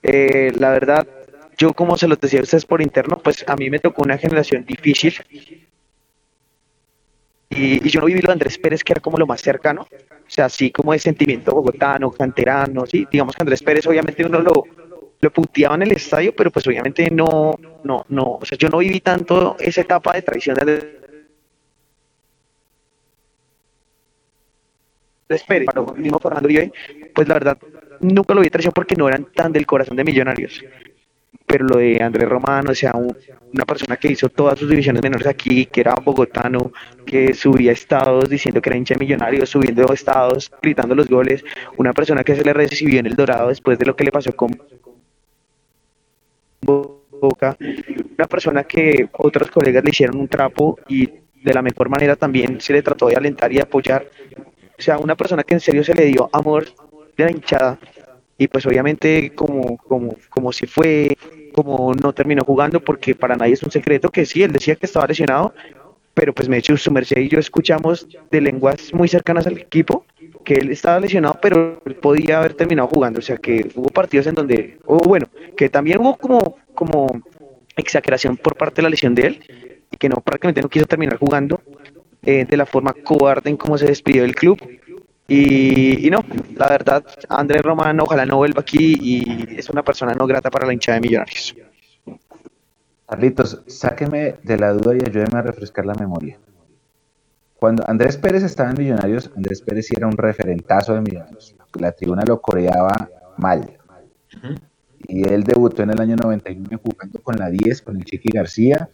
Eh, la verdad, yo como se los decía a ustedes por interno, pues a mí me tocó una generación difícil. Y, y yo no viví lo de Andrés Pérez, que era como lo más cercano, o sea, así como de sentimiento bogotano, canterano, sí, digamos que Andrés Pérez obviamente uno lo, lo puteaba en el estadio, pero pues obviamente no, no, no, o sea, yo no viví tanto esa etapa de traición de Andrés Pérez, para mismo Fernando Uribe, pues la verdad nunca lo vi traición porque no eran tan del corazón de millonarios. Pero lo de Andrés Romano, o sea, un- una persona que hizo todas sus divisiones menores aquí, que era bogotano, que subía estados diciendo que era hincha de millonarios, subiendo estados, gritando los goles, una persona que se le recibió en el Dorado después de lo que le pasó con Boca, una persona que otros colegas le hicieron un trapo y de la mejor manera también se le trató de alentar y apoyar. O sea, una persona que en serio se le dio amor de la hinchada y pues obviamente como, como, como se fue, como no terminó jugando, porque para nadie es un secreto que sí, él decía que estaba lesionado, pero pues me hecho su merced y yo escuchamos de lenguas muy cercanas al equipo que él estaba lesionado, pero él podía haber terminado jugando, o sea que hubo partidos en donde, o bueno, que también hubo como, como exageración por parte de la lesión de él, y que no prácticamente no quiso terminar jugando eh, de la forma cobarde en cómo se despidió del club. Y, y no, la verdad, Andrés Román ojalá no vuelva aquí y es una persona no grata para la hinchada de Millonarios. Carlitos, sáqueme de la duda y ayúdeme a refrescar la memoria. Cuando Andrés Pérez estaba en Millonarios, Andrés Pérez sí era un referentazo de Millonarios. La tribuna lo coreaba mal. Y él debutó en el año 99 jugando con la 10, con el Chiqui García,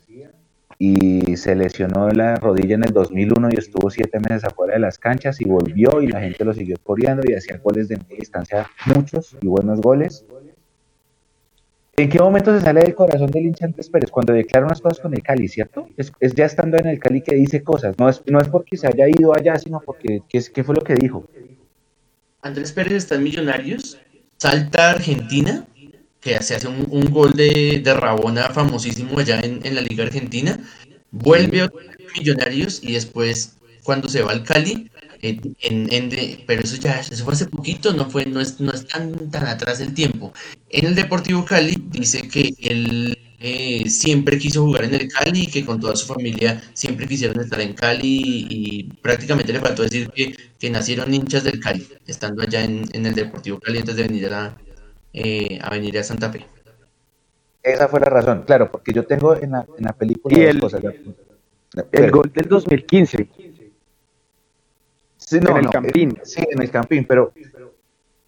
y se lesionó la rodilla en el 2001 y estuvo siete meses afuera de las canchas y volvió y la gente lo siguió coreando y hacía goles de media distancia, muchos y buenos goles. ¿En qué momento se sale del corazón del hincha Andrés Pérez? Cuando declara unas cosas con el Cali, ¿cierto? Es, es ya estando en el Cali que dice cosas. No es, no es porque se haya ido allá, sino porque, ¿qué, qué fue lo que dijo? Andrés Pérez está en Millonarios, salta Argentina, que se hace un, gol de, de Rabona famosísimo allá en, en la Liga Argentina, vuelve a Millonarios y después cuando se va al Cali, en, en de- pero eso ya eso fue hace poquito, no fue, no es, no es tan, tan atrás el tiempo. En el Deportivo Cali dice que él eh, siempre quiso jugar en el Cali y que con toda su familia siempre quisieron estar en Cali y, y prácticamente le faltó decir que, que nacieron hinchas del Cali, estando allá en, en el Deportivo Cali antes de venir a, eh, a venir a Santa Fe. Esa fue la razón, claro, porque yo tengo en la, en la película Y el- cosas. La, El gol del 2015. Sí, no, en el no, Campín. eh, sí, en el Campín, pero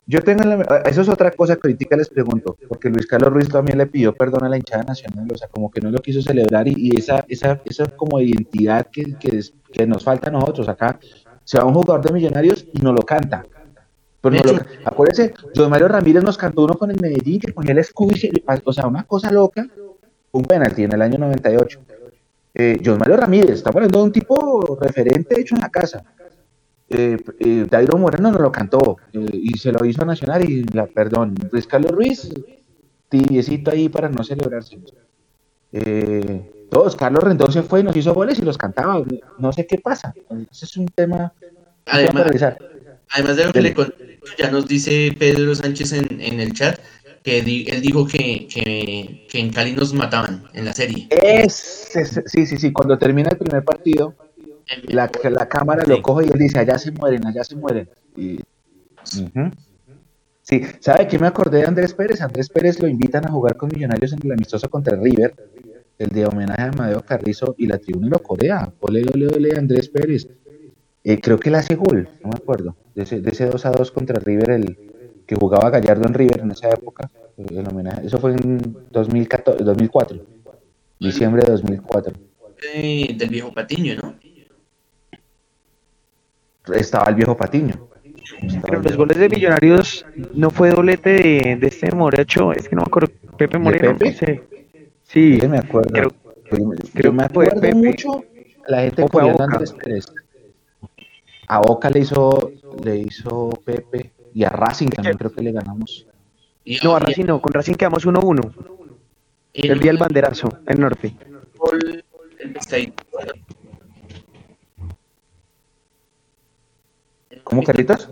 yo tengo la- eso es otra cosa que ahorita les pregunto, porque Luis Carlos Ruiz también le pidió perdón a la hinchada nacional, o sea, como que no lo quiso celebrar y, y esa, esa, esa como identidad que, que, es- que nos falta a nosotros acá, se va un jugador de Millonarios y no lo canta. Pero no lo acuérdense, José Mario Ramírez nos cantó uno con el Medellín que ponía el escudo y se- o sea, una cosa loca, un penalti en el año 98. Eh, José Mario Ramírez, estamos hablando de un tipo referente hecho en la casa. Eh, eh, Dairo Moreno no lo cantó eh, y se lo hizo a Nacional y la perdón. Luis Carlos Ruiz, tibiecito ahí para no celebrarse. Eh, todos, Carlos Rendón se fue y nos hizo goles y los cantaba. No sé qué pasa. Es un tema, Además. Además de lo que le conté, ya nos dice Pedro Sánchez en, en el chat que di- él dijo que, que, que en Cali nos mataban en la serie. Es, es- sí, sí, sí. Cuando termina el primer partido, la, la cámara lo coge y él dice, allá se mueren, allá se mueren. Y. Sí, ¿sabe qué me acordé de Andrés Pérez? Andrés Pérez lo invitan a jugar con Millonarios en el amistoso contra River, el de homenaje a Amadeo Carrizo, y la tribuna lo corea. Ole, ole, ole, Andrés Pérez. Eh, creo que él hace gol, no me acuerdo, de ese, de ese 2 a 2 contra River, el que jugaba Gallardo en River en esa época. El homenaje, eso fue en 2014, 2004, diciembre de 2004. Eh, del viejo Patiño, ¿no? Estaba el viejo Patiño. Estaba Pero los goles de. Millonarios no fue doblete de, de este Morecho, es que no me acuerdo, Pepe Moreno, Pepe? no sé. Sí, Yo me acuerdo. creo- me- creo yo me que fue acuerdo Pepe. mucho la gente ¿O fue a Boca? Andrés Pérez. A Boca le hizo, le hizo Pepe y a Racing también creo que le ganamos. Y, no, a Racing no, con Racing quedamos 1-1, y el día del banderazo, en Norte. el pescadito. ¿Cómo, Carlitos?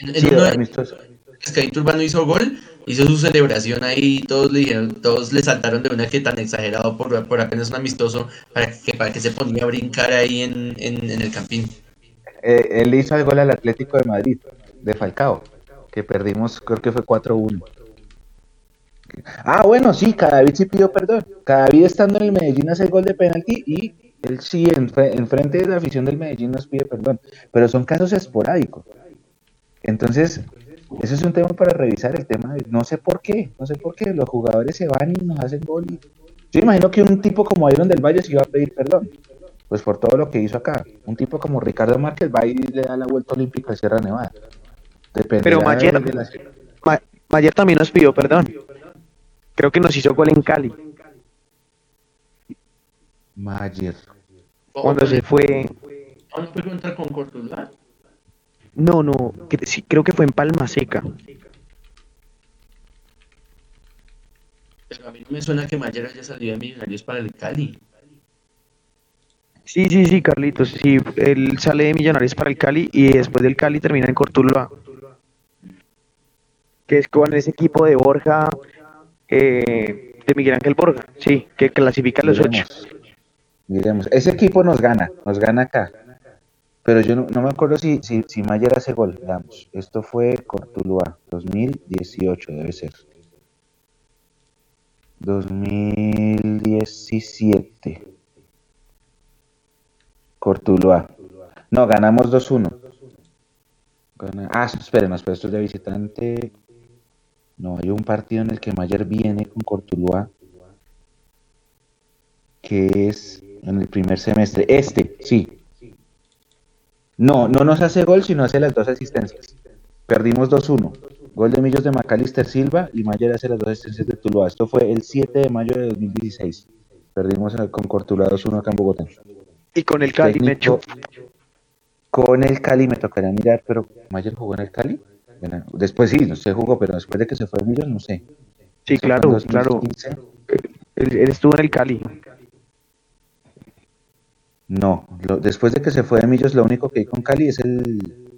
En, en Sí, amistoso. Pescadito Urbano hizo gol, hizo su celebración ahí, todos le dijeron, todos le saltaron de una que tan exagerado por, por apenas un amistoso, para que, para que se ponía a brincar ahí en, en, en el campín. Eh, él hizo el gol al Atlético de Madrid, de Falcao, que perdimos, creo que fue 4-1. Ah, bueno, sí, Cadavid sí pidió perdón. Cadavid estando en el Medellín hace el gol de penalti y él sí, en, fre- en de la afición del Medellín nos pide perdón. Pero son casos esporádicos. Entonces, eso es un tema para revisar, el tema de, no sé por qué, no sé por qué, los jugadores se van y nos hacen gol. y- Yo imagino que un tipo como Iron del Valle se iba a pedir perdón, pues por todo lo que hizo acá. Un tipo como Ricardo Márquez va y le da la vuelta olímpica a Sierra Nevada. Pero Mayer, de la- Ma- Mayer también nos pidió perdón. Creo que nos hizo gol en Cali, Mayer. cuando se fue, ¿A ¿No fue contra con Cortuluá? no, no, cre- sí, creo que fue en Palma Seca. Pero a mí no me suena que Mayer haya salido de Millonarios para el Cali. Sí, sí, sí, Carlitos, sí, él sale de Millonarios para el Cali y después del Cali termina en Cortuluá. Que es con ese equipo de Borja, eh, de Miguel Ángel Borja, sí, que clasifica a los ocho. Miremos. Ese equipo nos gana, nos gana acá. Pero yo no, me acuerdo si, si, si Mayer hace gol. Veamos. Esto fue Cortuluá, 2018 debe ser. 2017. Cortuluá. No, ganamos 2-1. Gana- Ah, esperen, no, espera, esto es de visitante. No, hay un partido en el que Mayer viene con Cortuluá que es en el primer semestre. Este, sí. No, no nos hace gol, sino hace las dos asistencias. Perdimos 2-1. Gol de Millos de Macalister Silva y Mayer hace las dos asistencias de Tuluá. Esto fue el 7 de mayo de 2016. Perdimos con Cortuluá 2-1 acá en Bogotá. Y con el Cali, Técnico- Mecho. Con el Cali me tocaría mirar, pero Mayer jugó en el Cali. Bueno, después sí, no sé, jugó, pero después de que se fue de Millos, no sé. Sí, claro, claro. 2015. Él, él estuvo en el Cali. No, lo- después de que se fue de Millos, lo único que hay con Cali es el,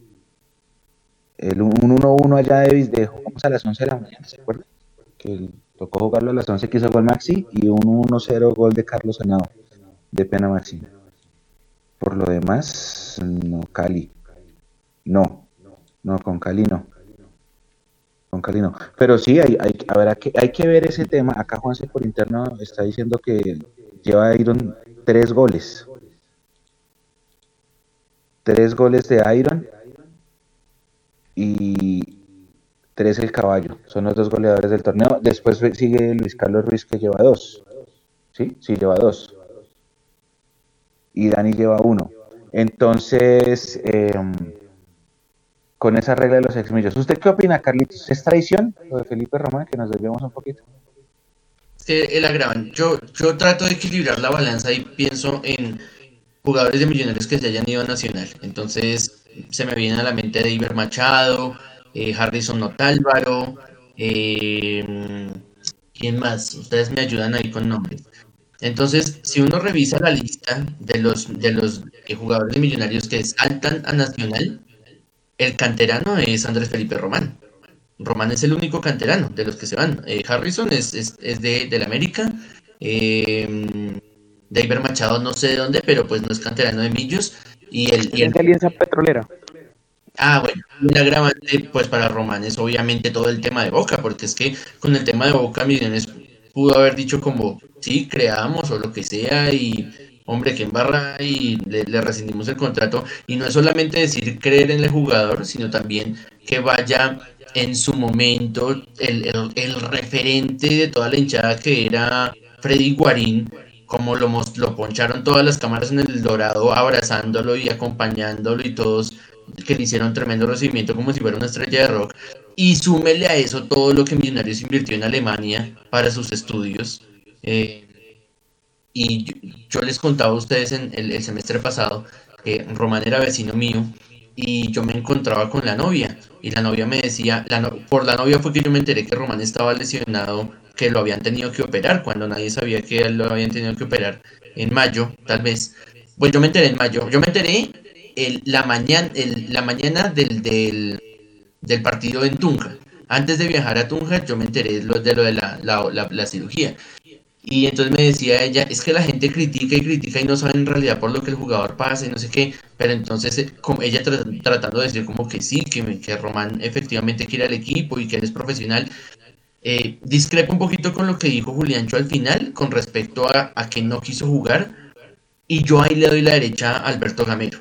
el un 1-1 allá de, de jugamos a las 11 de la mañana, ¿se acuerdan? Que tocó jugarlo a las 11 que hizo gol Maxi y un 1-0 gol de Carlos Senado, de pena Maxi. Por lo demás, no, Cali. No, no, con Cali no. Con Cali no. Pero sí, hay, que, hay que ver ese tema. Acá Juanse por interno está diciendo que lleva Iron tres goles. tres goles de Iron y tres el caballo. Son los dos goleadores del torneo. Después sigue Luis Carlos Ruiz que lleva dos. ¿Sí? Sí, lleva dos. Y Dani lleva uno. Entonces, em, con esa regla de los exmillos. ¿Usted qué opina, Carlitos? ¿Es traición lo de Felipe Román? Que nos desviamos un poquito. el agravan. Yo, yo trato de equilibrar la balanza y pienso en jugadores de millonarios que se hayan ido a Nacional. Entonces, se me viene a la mente de Iber Machado, eh, Harrison Notálvaro, eh, ¿quién más? Ustedes me ayudan ahí con nombres. Entonces, si uno revisa la lista de los, de los jugadores de millonarios que saltan a Nacional, el canterano es Andrés Felipe Román. Román es el único canterano de los que se van. Eh, Harrison es, es, de, del América. Eh, David Machado no sé de dónde, pero pues no es canterano de Millos. Y el, y Alianza Petrolera. Ah, bueno, el agravante pues para Román es obviamente todo el tema de Boca, porque es que con el tema de Boca Millones pudo haber dicho como, sí, creamos o lo que sea y hombre, que embarra y le, rescindimos el contrato. Y no es solamente decir creer en el jugador, sino también que vaya en su momento el, el, referente de toda la hinchada que era Freddy Guarín, como lo, lo poncharon todas las cámaras en el Dorado, abrazándolo y acompañándolo y todos que le hicieron tremendo recibimiento como si fuera una estrella de rock. Y súmele a eso todo lo que Millonarios invirtió en Alemania para sus estudios. Eh, y yo, les contaba a ustedes en el, semestre pasado que Román era vecino mío y yo me encontraba con la novia y la novia me decía, por la novia fue que yo me enteré que Román estaba lesionado, que lo habían tenido que operar cuando nadie sabía que lo habían tenido que operar en mayo, tal vez. Pues yo me enteré en mayo, yo me enteré el, la, mañana, el, la mañana del, del, partido en Tunja. Antes de viajar a Tunja yo me enteré de lo de, lo de la, la cirugía. Y entonces me decía ella, es que la gente critica y critica y no sabe en realidad por lo que el jugador pasa y no sé qué, pero entonces eh, como ella tratando de decir como que sí, que, que Román efectivamente quiere al equipo y que él es profesional, eh, discrepo un poquito con lo que dijo Juliancho al final con respecto a, a que no quiso jugar. Y yo ahí le doy la derecha a Alberto Gamero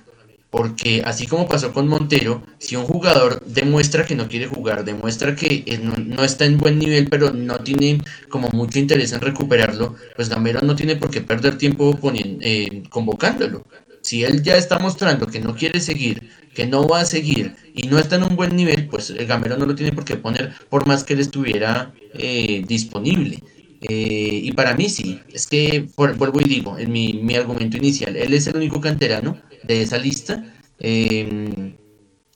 porque así como pasó con Montero, si un jugador demuestra que no quiere jugar, demuestra que eh, no, está en buen nivel, pero no tiene como mucho interés en recuperarlo, pues Gamero no tiene por qué perder tiempo eh, convocándolo. Si él ya está mostrando que no quiere seguir, que no va a seguir y no está en un buen nivel, pues el Gamero no lo tiene por qué poner por más que él estuviera eh, disponible. y para mí sí, es que vuelvo y digo, en mi, mi argumento inicial, él es el único canterano de esa lista. Em,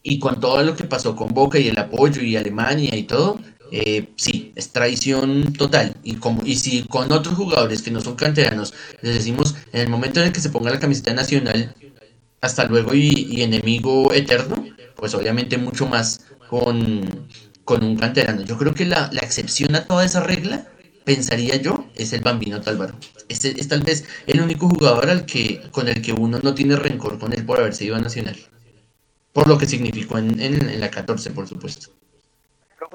y con todo lo que pasó con Boca y el apoyo y Alemania y todo, eh, sí, es traición total. Y, como, y si con otros jugadores que no son canteranos les decimos en el momento en el que se ponga la camiseta nacional, hasta luego y, enemigo eterno, pues obviamente mucho más con, con un canterano. Yo creo que la, la excepción a toda esa regla pensaría yo, es el Bambino Tálvaro. Este es tal vez el único jugador al que, con el que uno no tiene rencor con él por haberse ido a Nacional. Por lo que significó en, en, la 14, por supuesto.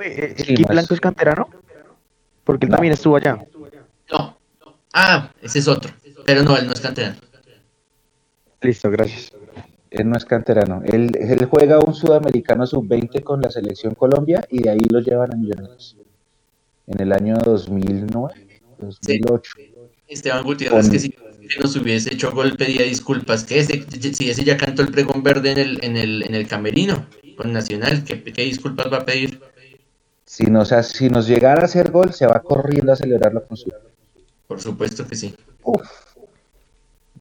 ¿El sí, Blanco es canterano? Porque él también estuvo allá. No. Ah, ese es otro. Pero no, él no es canterano. Listo, gracias. Él no es canterano. Él, él juega un sudamericano sub-20 con la selección Colombia y de ahí lo llevan a Millonarios en el año 2009, 2008. Esteban Gutiérrez, que si nos hubiese hecho gol pedía disculpas, que ese, si ese ya cantó el pregón verde en el, en el, en el camerino con Nacional, ¿qué, disculpas va a pedir? Si nos, si nos llegara a hacer gol, se va corriendo a celebrarlo con su... Por supuesto que sí. Uf.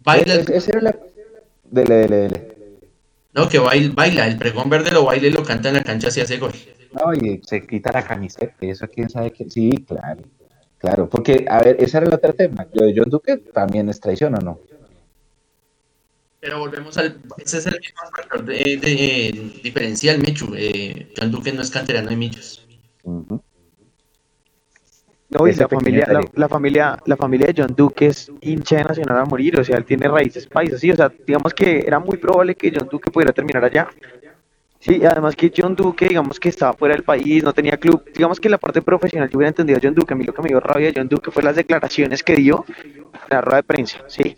Baila. ese era la... Dele, dele, dele. No, que baila, baila, el pregón verde lo baila y lo canta en la cancha si hace gol. No, y se quita la camiseta, eso quién sabe que sí, claro, claro, porque, a ver, ese era el otro tema, lo de John Duque también es traición o no. Pero volvemos al, ese es el mismo factor de, de, diferencial, Mechu, eh, John Duque no es canterano de Millos. No, y la familia, la, familia, la familia de John Duque es hincha de Nacional a morir, o sea, él tiene raíces paisas, sí, o sea, digamos que era muy probable que John Duque pudiera terminar allá, Sí, además que John Duque, digamos que estaba fuera del país, no tenía club. Digamos que la parte profesional yo hubiera entendido a John Duque. A mí lo que me dio rabia de John Duque fue las declaraciones que dio en la rueda de prensa. Sí,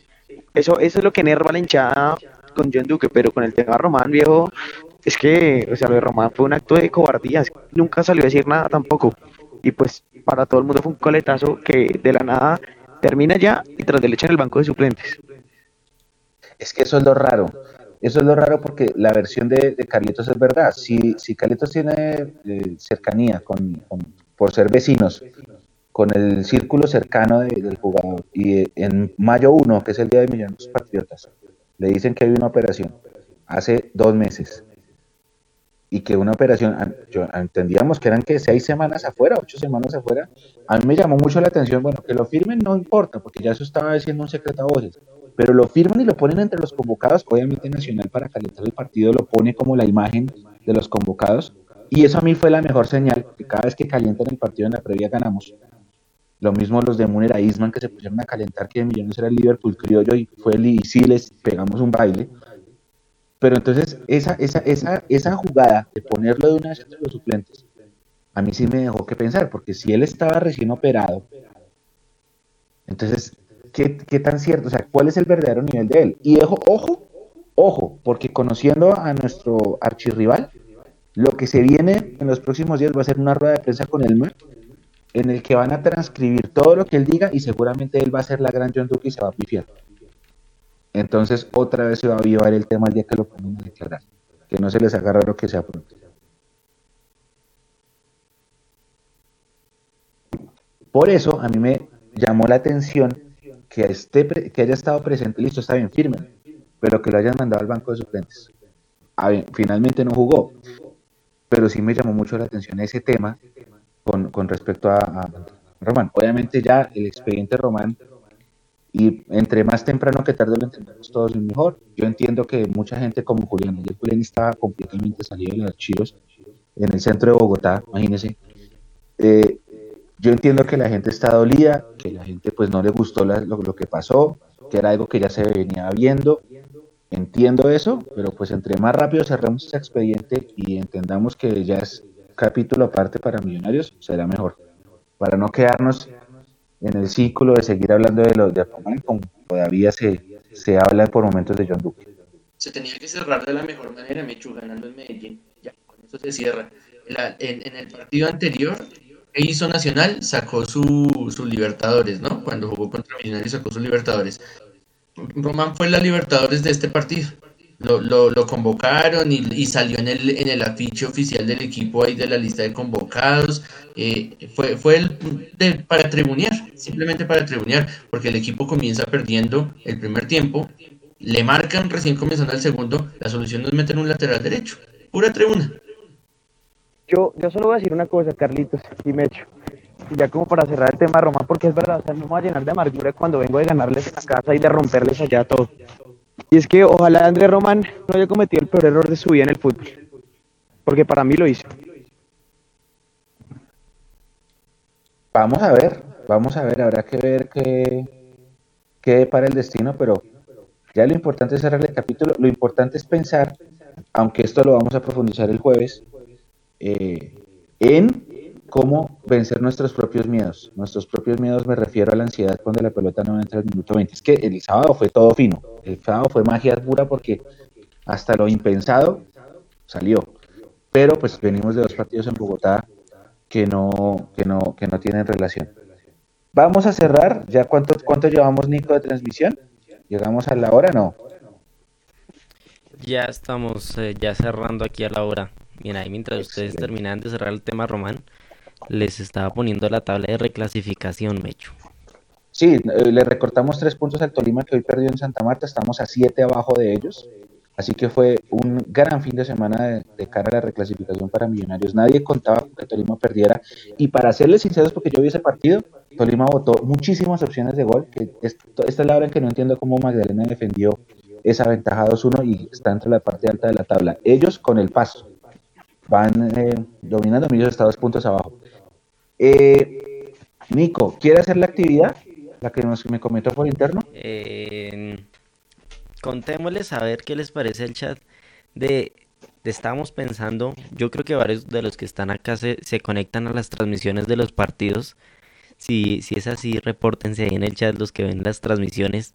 eso, eso es lo que enerva la hinchada con John Duque, pero con el tema Román, viejo, es que, o sea, lo de Román fue un acto de cobardía, nunca salió a decir nada tampoco. Y pues para todo el mundo fue un coletazo que de la nada termina ya y tras de leche en el banco de suplentes. Es que eso es lo raro. Eso es lo raro porque la versión de, Carlitos es verdad. Si, si Carlitos tiene eh, cercanía con, por ser vecinos con el círculo cercano del jugador y en mayo 1, que es el día de Millonarios Patriotas, le dicen que hay una operación hace dos meses y que una operación, yo, entendíamos que eran que seis semanas afuera, ocho semanas afuera, a mí me llamó mucho la atención, bueno, que lo firmen no importa, porque ya eso estaba diciendo un secreto a voces, pero lo firman y lo ponen entre los convocados, obviamente Nacional para calentar el partido lo pone como la imagen de los convocados, y eso a mí fue la mejor señal, porque cada vez que calientan el partido en la previa ganamos. Lo mismo los de Munera Isman que se pusieron a calentar que de Millones era el Liverpool criollo y fue y sí les pegamos un baile. Pero entonces esa, esa, esa, esa jugada de ponerlo de una vez entre los suplentes, a mí sí me dejó que pensar, porque si él estaba recién operado, entonces, ¿qué, qué tan cierto? O sea, ¿cuál es el verdadero nivel de él? Y ojo, ojo, ojo, porque conociendo a nuestro archirrival, lo que se viene en los próximos días va a ser una rueda de prensa con el en el que van a transcribir todo lo que él diga y seguramente él va a ser la gran John Duke y se va a pifiar. Entonces otra vez se va a avivar el tema el día que lo pongan a declarar. Que no se les agarra lo que sea pronto. Por eso a mí me llamó la atención que, esté, que haya estado presente, listo, está bien, firme, pero que lo hayan mandado al banco de suplentes. Finalmente no jugó, pero sí me llamó mucho la atención ese tema con, con respecto a, Román. Obviamente ya el expediente Román, y entre más temprano que tarde lo entendemos todos mejor. Yo entiendo que mucha gente como Julián, ayer estaba completamente salido de los archivos en el centro de Bogotá, imagínense. Eh, yo entiendo que la gente está dolida, que la gente pues no le gustó lo, lo, que pasó, que era algo que ya se venía viendo. Entiendo eso, pero pues entre más rápido cerramos ese expediente y entendamos que ya es capítulo aparte para Millonarios será mejor. Para no quedarnos en el ciclo de seguir hablando de los de Aquaman, como todavía se, se habla por momentos de John Duque. Se tenía que cerrar de la mejor manera, Mechu, ganando en Medellín. Ya, con eso se cierra. En, en el partido anterior, ¿qué hizo Nacional? Sacó su, su Libertadores, ¿no? Cuando jugó contra Millonarios sacó su Libertadores. Román fue la Libertadores de este partido lo, lo, lo convocaron y, salió en el, en el afiche oficial del equipo ahí de la lista de convocados. Eh, fue fue el de, para tribunear, simplemente para tribunear, porque el equipo comienza perdiendo el primer tiempo, le marcan recién comenzando el segundo, la solución es meter un lateral derecho, pura tribuna. Yo, yo solo voy a decir una cosa, Carlitos, y me echo. Y ya como para cerrar el tema Román, porque es verdad, o sea, me voy a llenar de amargura cuando vengo de ganarles en la casa y de romperles allá todo. Y es que ojalá Andrés Román no haya cometido el peor error de su vida en el fútbol. Porque para mí lo hizo. Vamos a ver, vamos a ver, habrá que ver qué, qué para el destino, pero ya lo importante es cerrar el capítulo. Lo importante es pensar, aunque esto lo vamos a profundizar el jueves, eh, en cómo vencer nuestros propios miedos. Nuestros propios miedos me refiero a la ansiedad cuando la pelota no entra al minuto 20. Es que el sábado fue todo fino. El sábado fue magia pura porque hasta lo impensado salió. Pero pues venimos de dos partidos en Bogotá que no, que no, que no tienen relación. Vamos a cerrar. ¿Ya cuánto, cuánto llevamos, Nico, de transmisión? ¿Llegamos a la hora? No. Ya estamos eh, ya cerrando aquí a la hora. Bien, ahí mientras ustedes terminan de cerrar el tema Román, les estaba poniendo la tabla de reclasificación, Mecho. Sí, eh, le recortamos tres puntos al Tolima que hoy perdió en Santa Marta, estamos a siete abajo de ellos. Así que fue un gran fin de semana de, cara a la reclasificación para Millonarios. Nadie contaba que Tolima perdiera. Y para serles sinceros, porque yo vi ese partido, Tolima votó muchísimas opciones de gol. Esta es la hora en que no entiendo cómo Magdalena defendió esa ventaja 2-1 y está entre la parte alta de la tabla. Ellos con el paso van eh, dominando, Millos está dos puntos abajo. Eh, Nico, ¿quiere hacer la actividad? La que nos, me comentó por interno. Eh, contémosles a ver qué les parece el chat de, Estamos pensando, yo creo que varios de los que están acá se, se conectan a las transmisiones de los partidos. Si, si es así, repórtense ahí en el chat los que ven las transmisiones.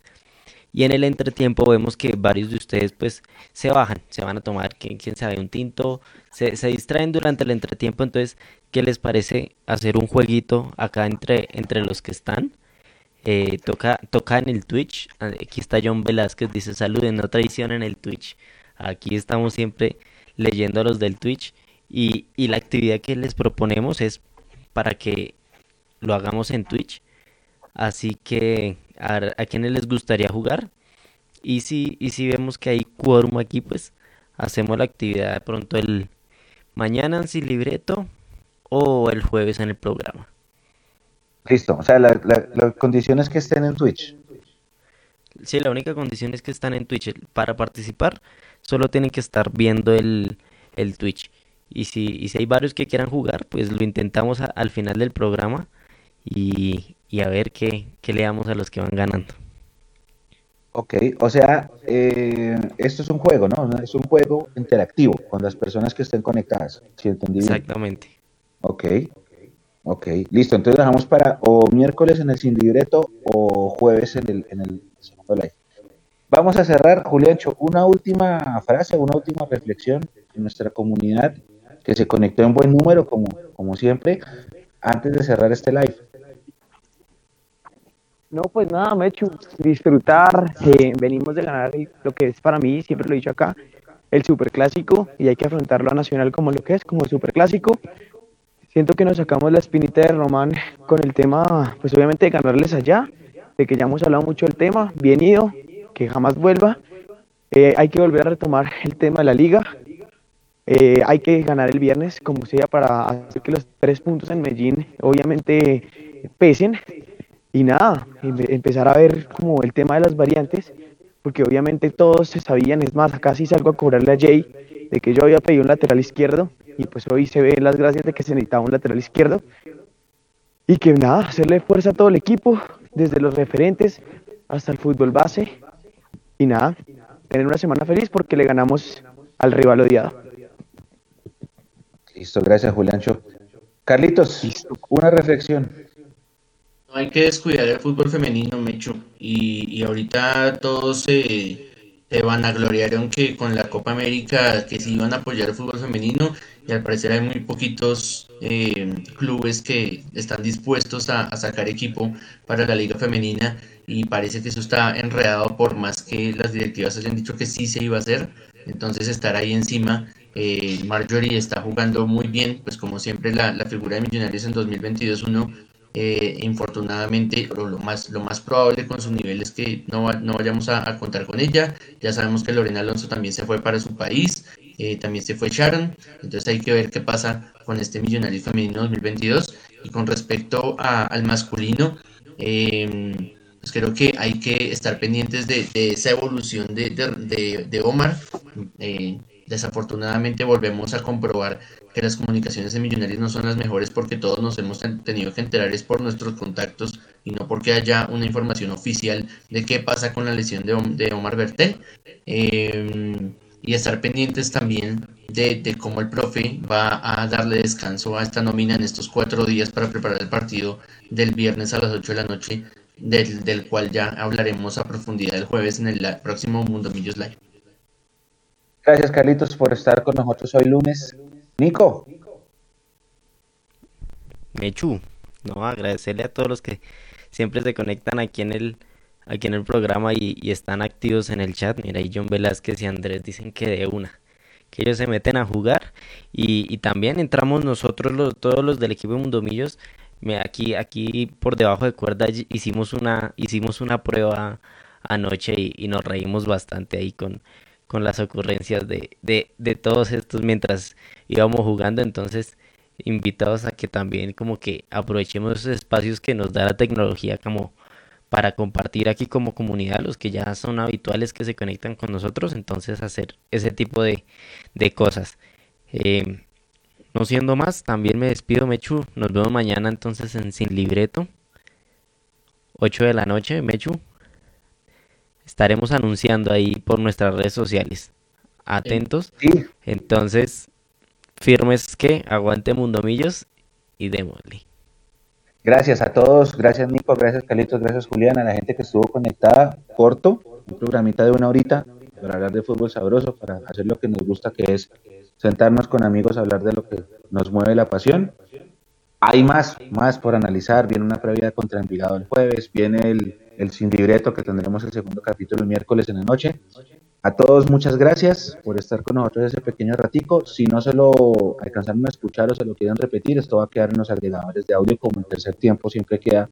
Y en el entretiempo vemos que varios de ustedes pues se bajan, se van a tomar, quién, quién sabe, un tinto, se, distraen durante el entretiempo. Entonces, ¿qué les parece hacer un jueguito acá entre, entre los que están? Eh, toca, toca en el Twitch. Aquí está John Velázquez, dice saluden, no traición en el Twitch. Aquí estamos siempre leyendo a los del Twitch. Y, y la actividad que les proponemos es para que lo hagamos en Twitch. Así que a, a quienes les gustaría jugar. Y si, y si vemos que hay quórum aquí, pues hacemos la actividad de pronto el mañana en sin libreto o el jueves en el programa. Listo, o sea, la, la, la condición es que estén en Twitch. Sí, la única condición es que están en Twitch. Para participar, solo tienen que estar viendo el, el Twitch. Y si, y si hay varios que quieran jugar, pues lo intentamos a, al final del programa y, y a ver qué, qué, le damos a los que van ganando. Ok, o sea, eh, esto es un juego, ¿no? Es un juego interactivo con las personas que estén conectadas, si entendí bien. Exactamente. Ok, ok, listo. Entonces dejamos para o miércoles en el sin libreto o jueves en el, en el segundo live. Vamos a cerrar, Juliancho, una última frase, una última reflexión en nuestra comunidad que se conectó en buen número, como, como siempre, antes de cerrar este live. No, pues nada, me he hecho disfrutar. Eh, venimos de ganar lo que es para mí, siempre lo he dicho acá, el superclásico y hay que afrontarlo a Nacional como lo que es, como superclásico. Siento que nos sacamos la espinita de Román con el tema, pues obviamente de ganarles allá, de que ya hemos hablado mucho del tema, bien ido, que jamás vuelva. Eh, hay que volver a retomar el tema de la liga. Eh, hay que ganar el viernes, como sea, para hacer que los tres puntos en Medellín obviamente pesen y nada, empezar a ver como el tema de las variantes, porque obviamente todos se sabían, es más, acá sí salgo a cobrarle a Jay de que yo había pedido un lateral izquierdo y pues hoy se ven las gracias de que se necesitaba un lateral izquierdo y que nada, hacerle fuerza a todo el equipo, desde los referentes hasta el fútbol base y nada, tener una semana feliz porque le ganamos al rival odiado. Listo, gracias Juliancho. Carlitos, Listo. una reflexión. No hay que descuidar el fútbol femenino, Mecho. Y, y ahorita todos se, se vanagloriaron que con la Copa América que se iban a apoyar el fútbol femenino y al parecer hay muy poquitos eh, clubes que están dispuestos a, sacar equipo para la liga femenina y parece que eso está enredado por más que las directivas hayan dicho que sí se iba a hacer. Entonces estar ahí encima eh, Marjorie está jugando muy bien, pues como siempre la, la figura de Millonarios en 2022 uno eh, infortunadamente lo más lo más probable con su nivel es que no, no vayamos a, contar con ella. Ya sabemos que Lorena Alonso también se fue para su país eh, también se fue Sharon. Entonces hay que ver qué pasa con este millonario femenino 2022 y con respecto al masculino eh, creo que hay que estar pendientes de, de esa evolución de, de, de Omar. Eh, desafortunadamente volvemos a comprobar que las comunicaciones en Millonarios no son las mejores porque todos nos hemos tenido que enterar es por nuestros contactos y no porque haya una información oficial de qué pasa con la lesión de, de Omar Bertel. Eh, y estar pendientes también de, de, cómo el profe va a darle descanso a esta nómina en estos cuatro días para preparar el partido del viernes a las 8 de la noche, del, del cual ya hablaremos a profundidad el jueves en el próximo Mundo Millos Live. Gracias, Carlitos, por estar con nosotros hoy lunes. Nico. Mechu, no, agradecerle a todos los que siempre se conectan aquí en el, aquí en el programa y, están activos en el chat. Mira, y John Velázquez y Andrés dicen que de una, que ellos se meten a jugar y, y también entramos nosotros, los, todos los del equipo de Mundomillos. Aquí, aquí por debajo de cuerda hicimos una, hicimos una prueba anoche y, y nos reímos bastante ahí con, con las ocurrencias de, de, de, todos estos mientras íbamos jugando. Entonces, invitados a que también como que aprovechemos esos espacios que nos da la tecnología como para compartir aquí como comunidad, los que ya son habituales que se conectan con nosotros, entonces hacer ese tipo de, de cosas. Eh, no siendo más, también me despido, Mechu. Nos vemos mañana entonces en Sin Libreto. 8 de la noche, Mechu estaremos anunciando ahí por nuestras redes sociales. Atentos. Sí. Entonces, firmes que aguante Mundomillos y démosle. Gracias a todos, gracias Nico, gracias Carlitos, gracias Julián, a la gente que estuvo conectada, corto, un programita de una horita para hablar de fútbol sabroso, para hacer lo que nos gusta, que es sentarnos con amigos a hablar de lo que nos mueve la pasión. Hay más, más por analizar. Viene una previa contra Envigado el jueves, viene el, el sin libreto que tendremos el segundo capítulo el miércoles en la noche. A todos muchas gracias por estar con nosotros ese pequeño ratico. Si no se lo alcanzaron a escuchar o se lo quieren repetir, esto va a quedar en los agregadores de audio como en tercer tiempo siempre queda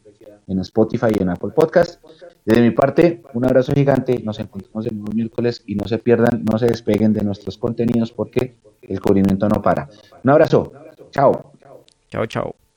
en Spotify y en Apple Podcast. Desde mi parte, un abrazo gigante. Nos encontramos el nuevo miércoles y no se pierdan, no se despeguen de nuestros contenidos porque el cubrimiento no para. Un abrazo. Chao. Chao, chao.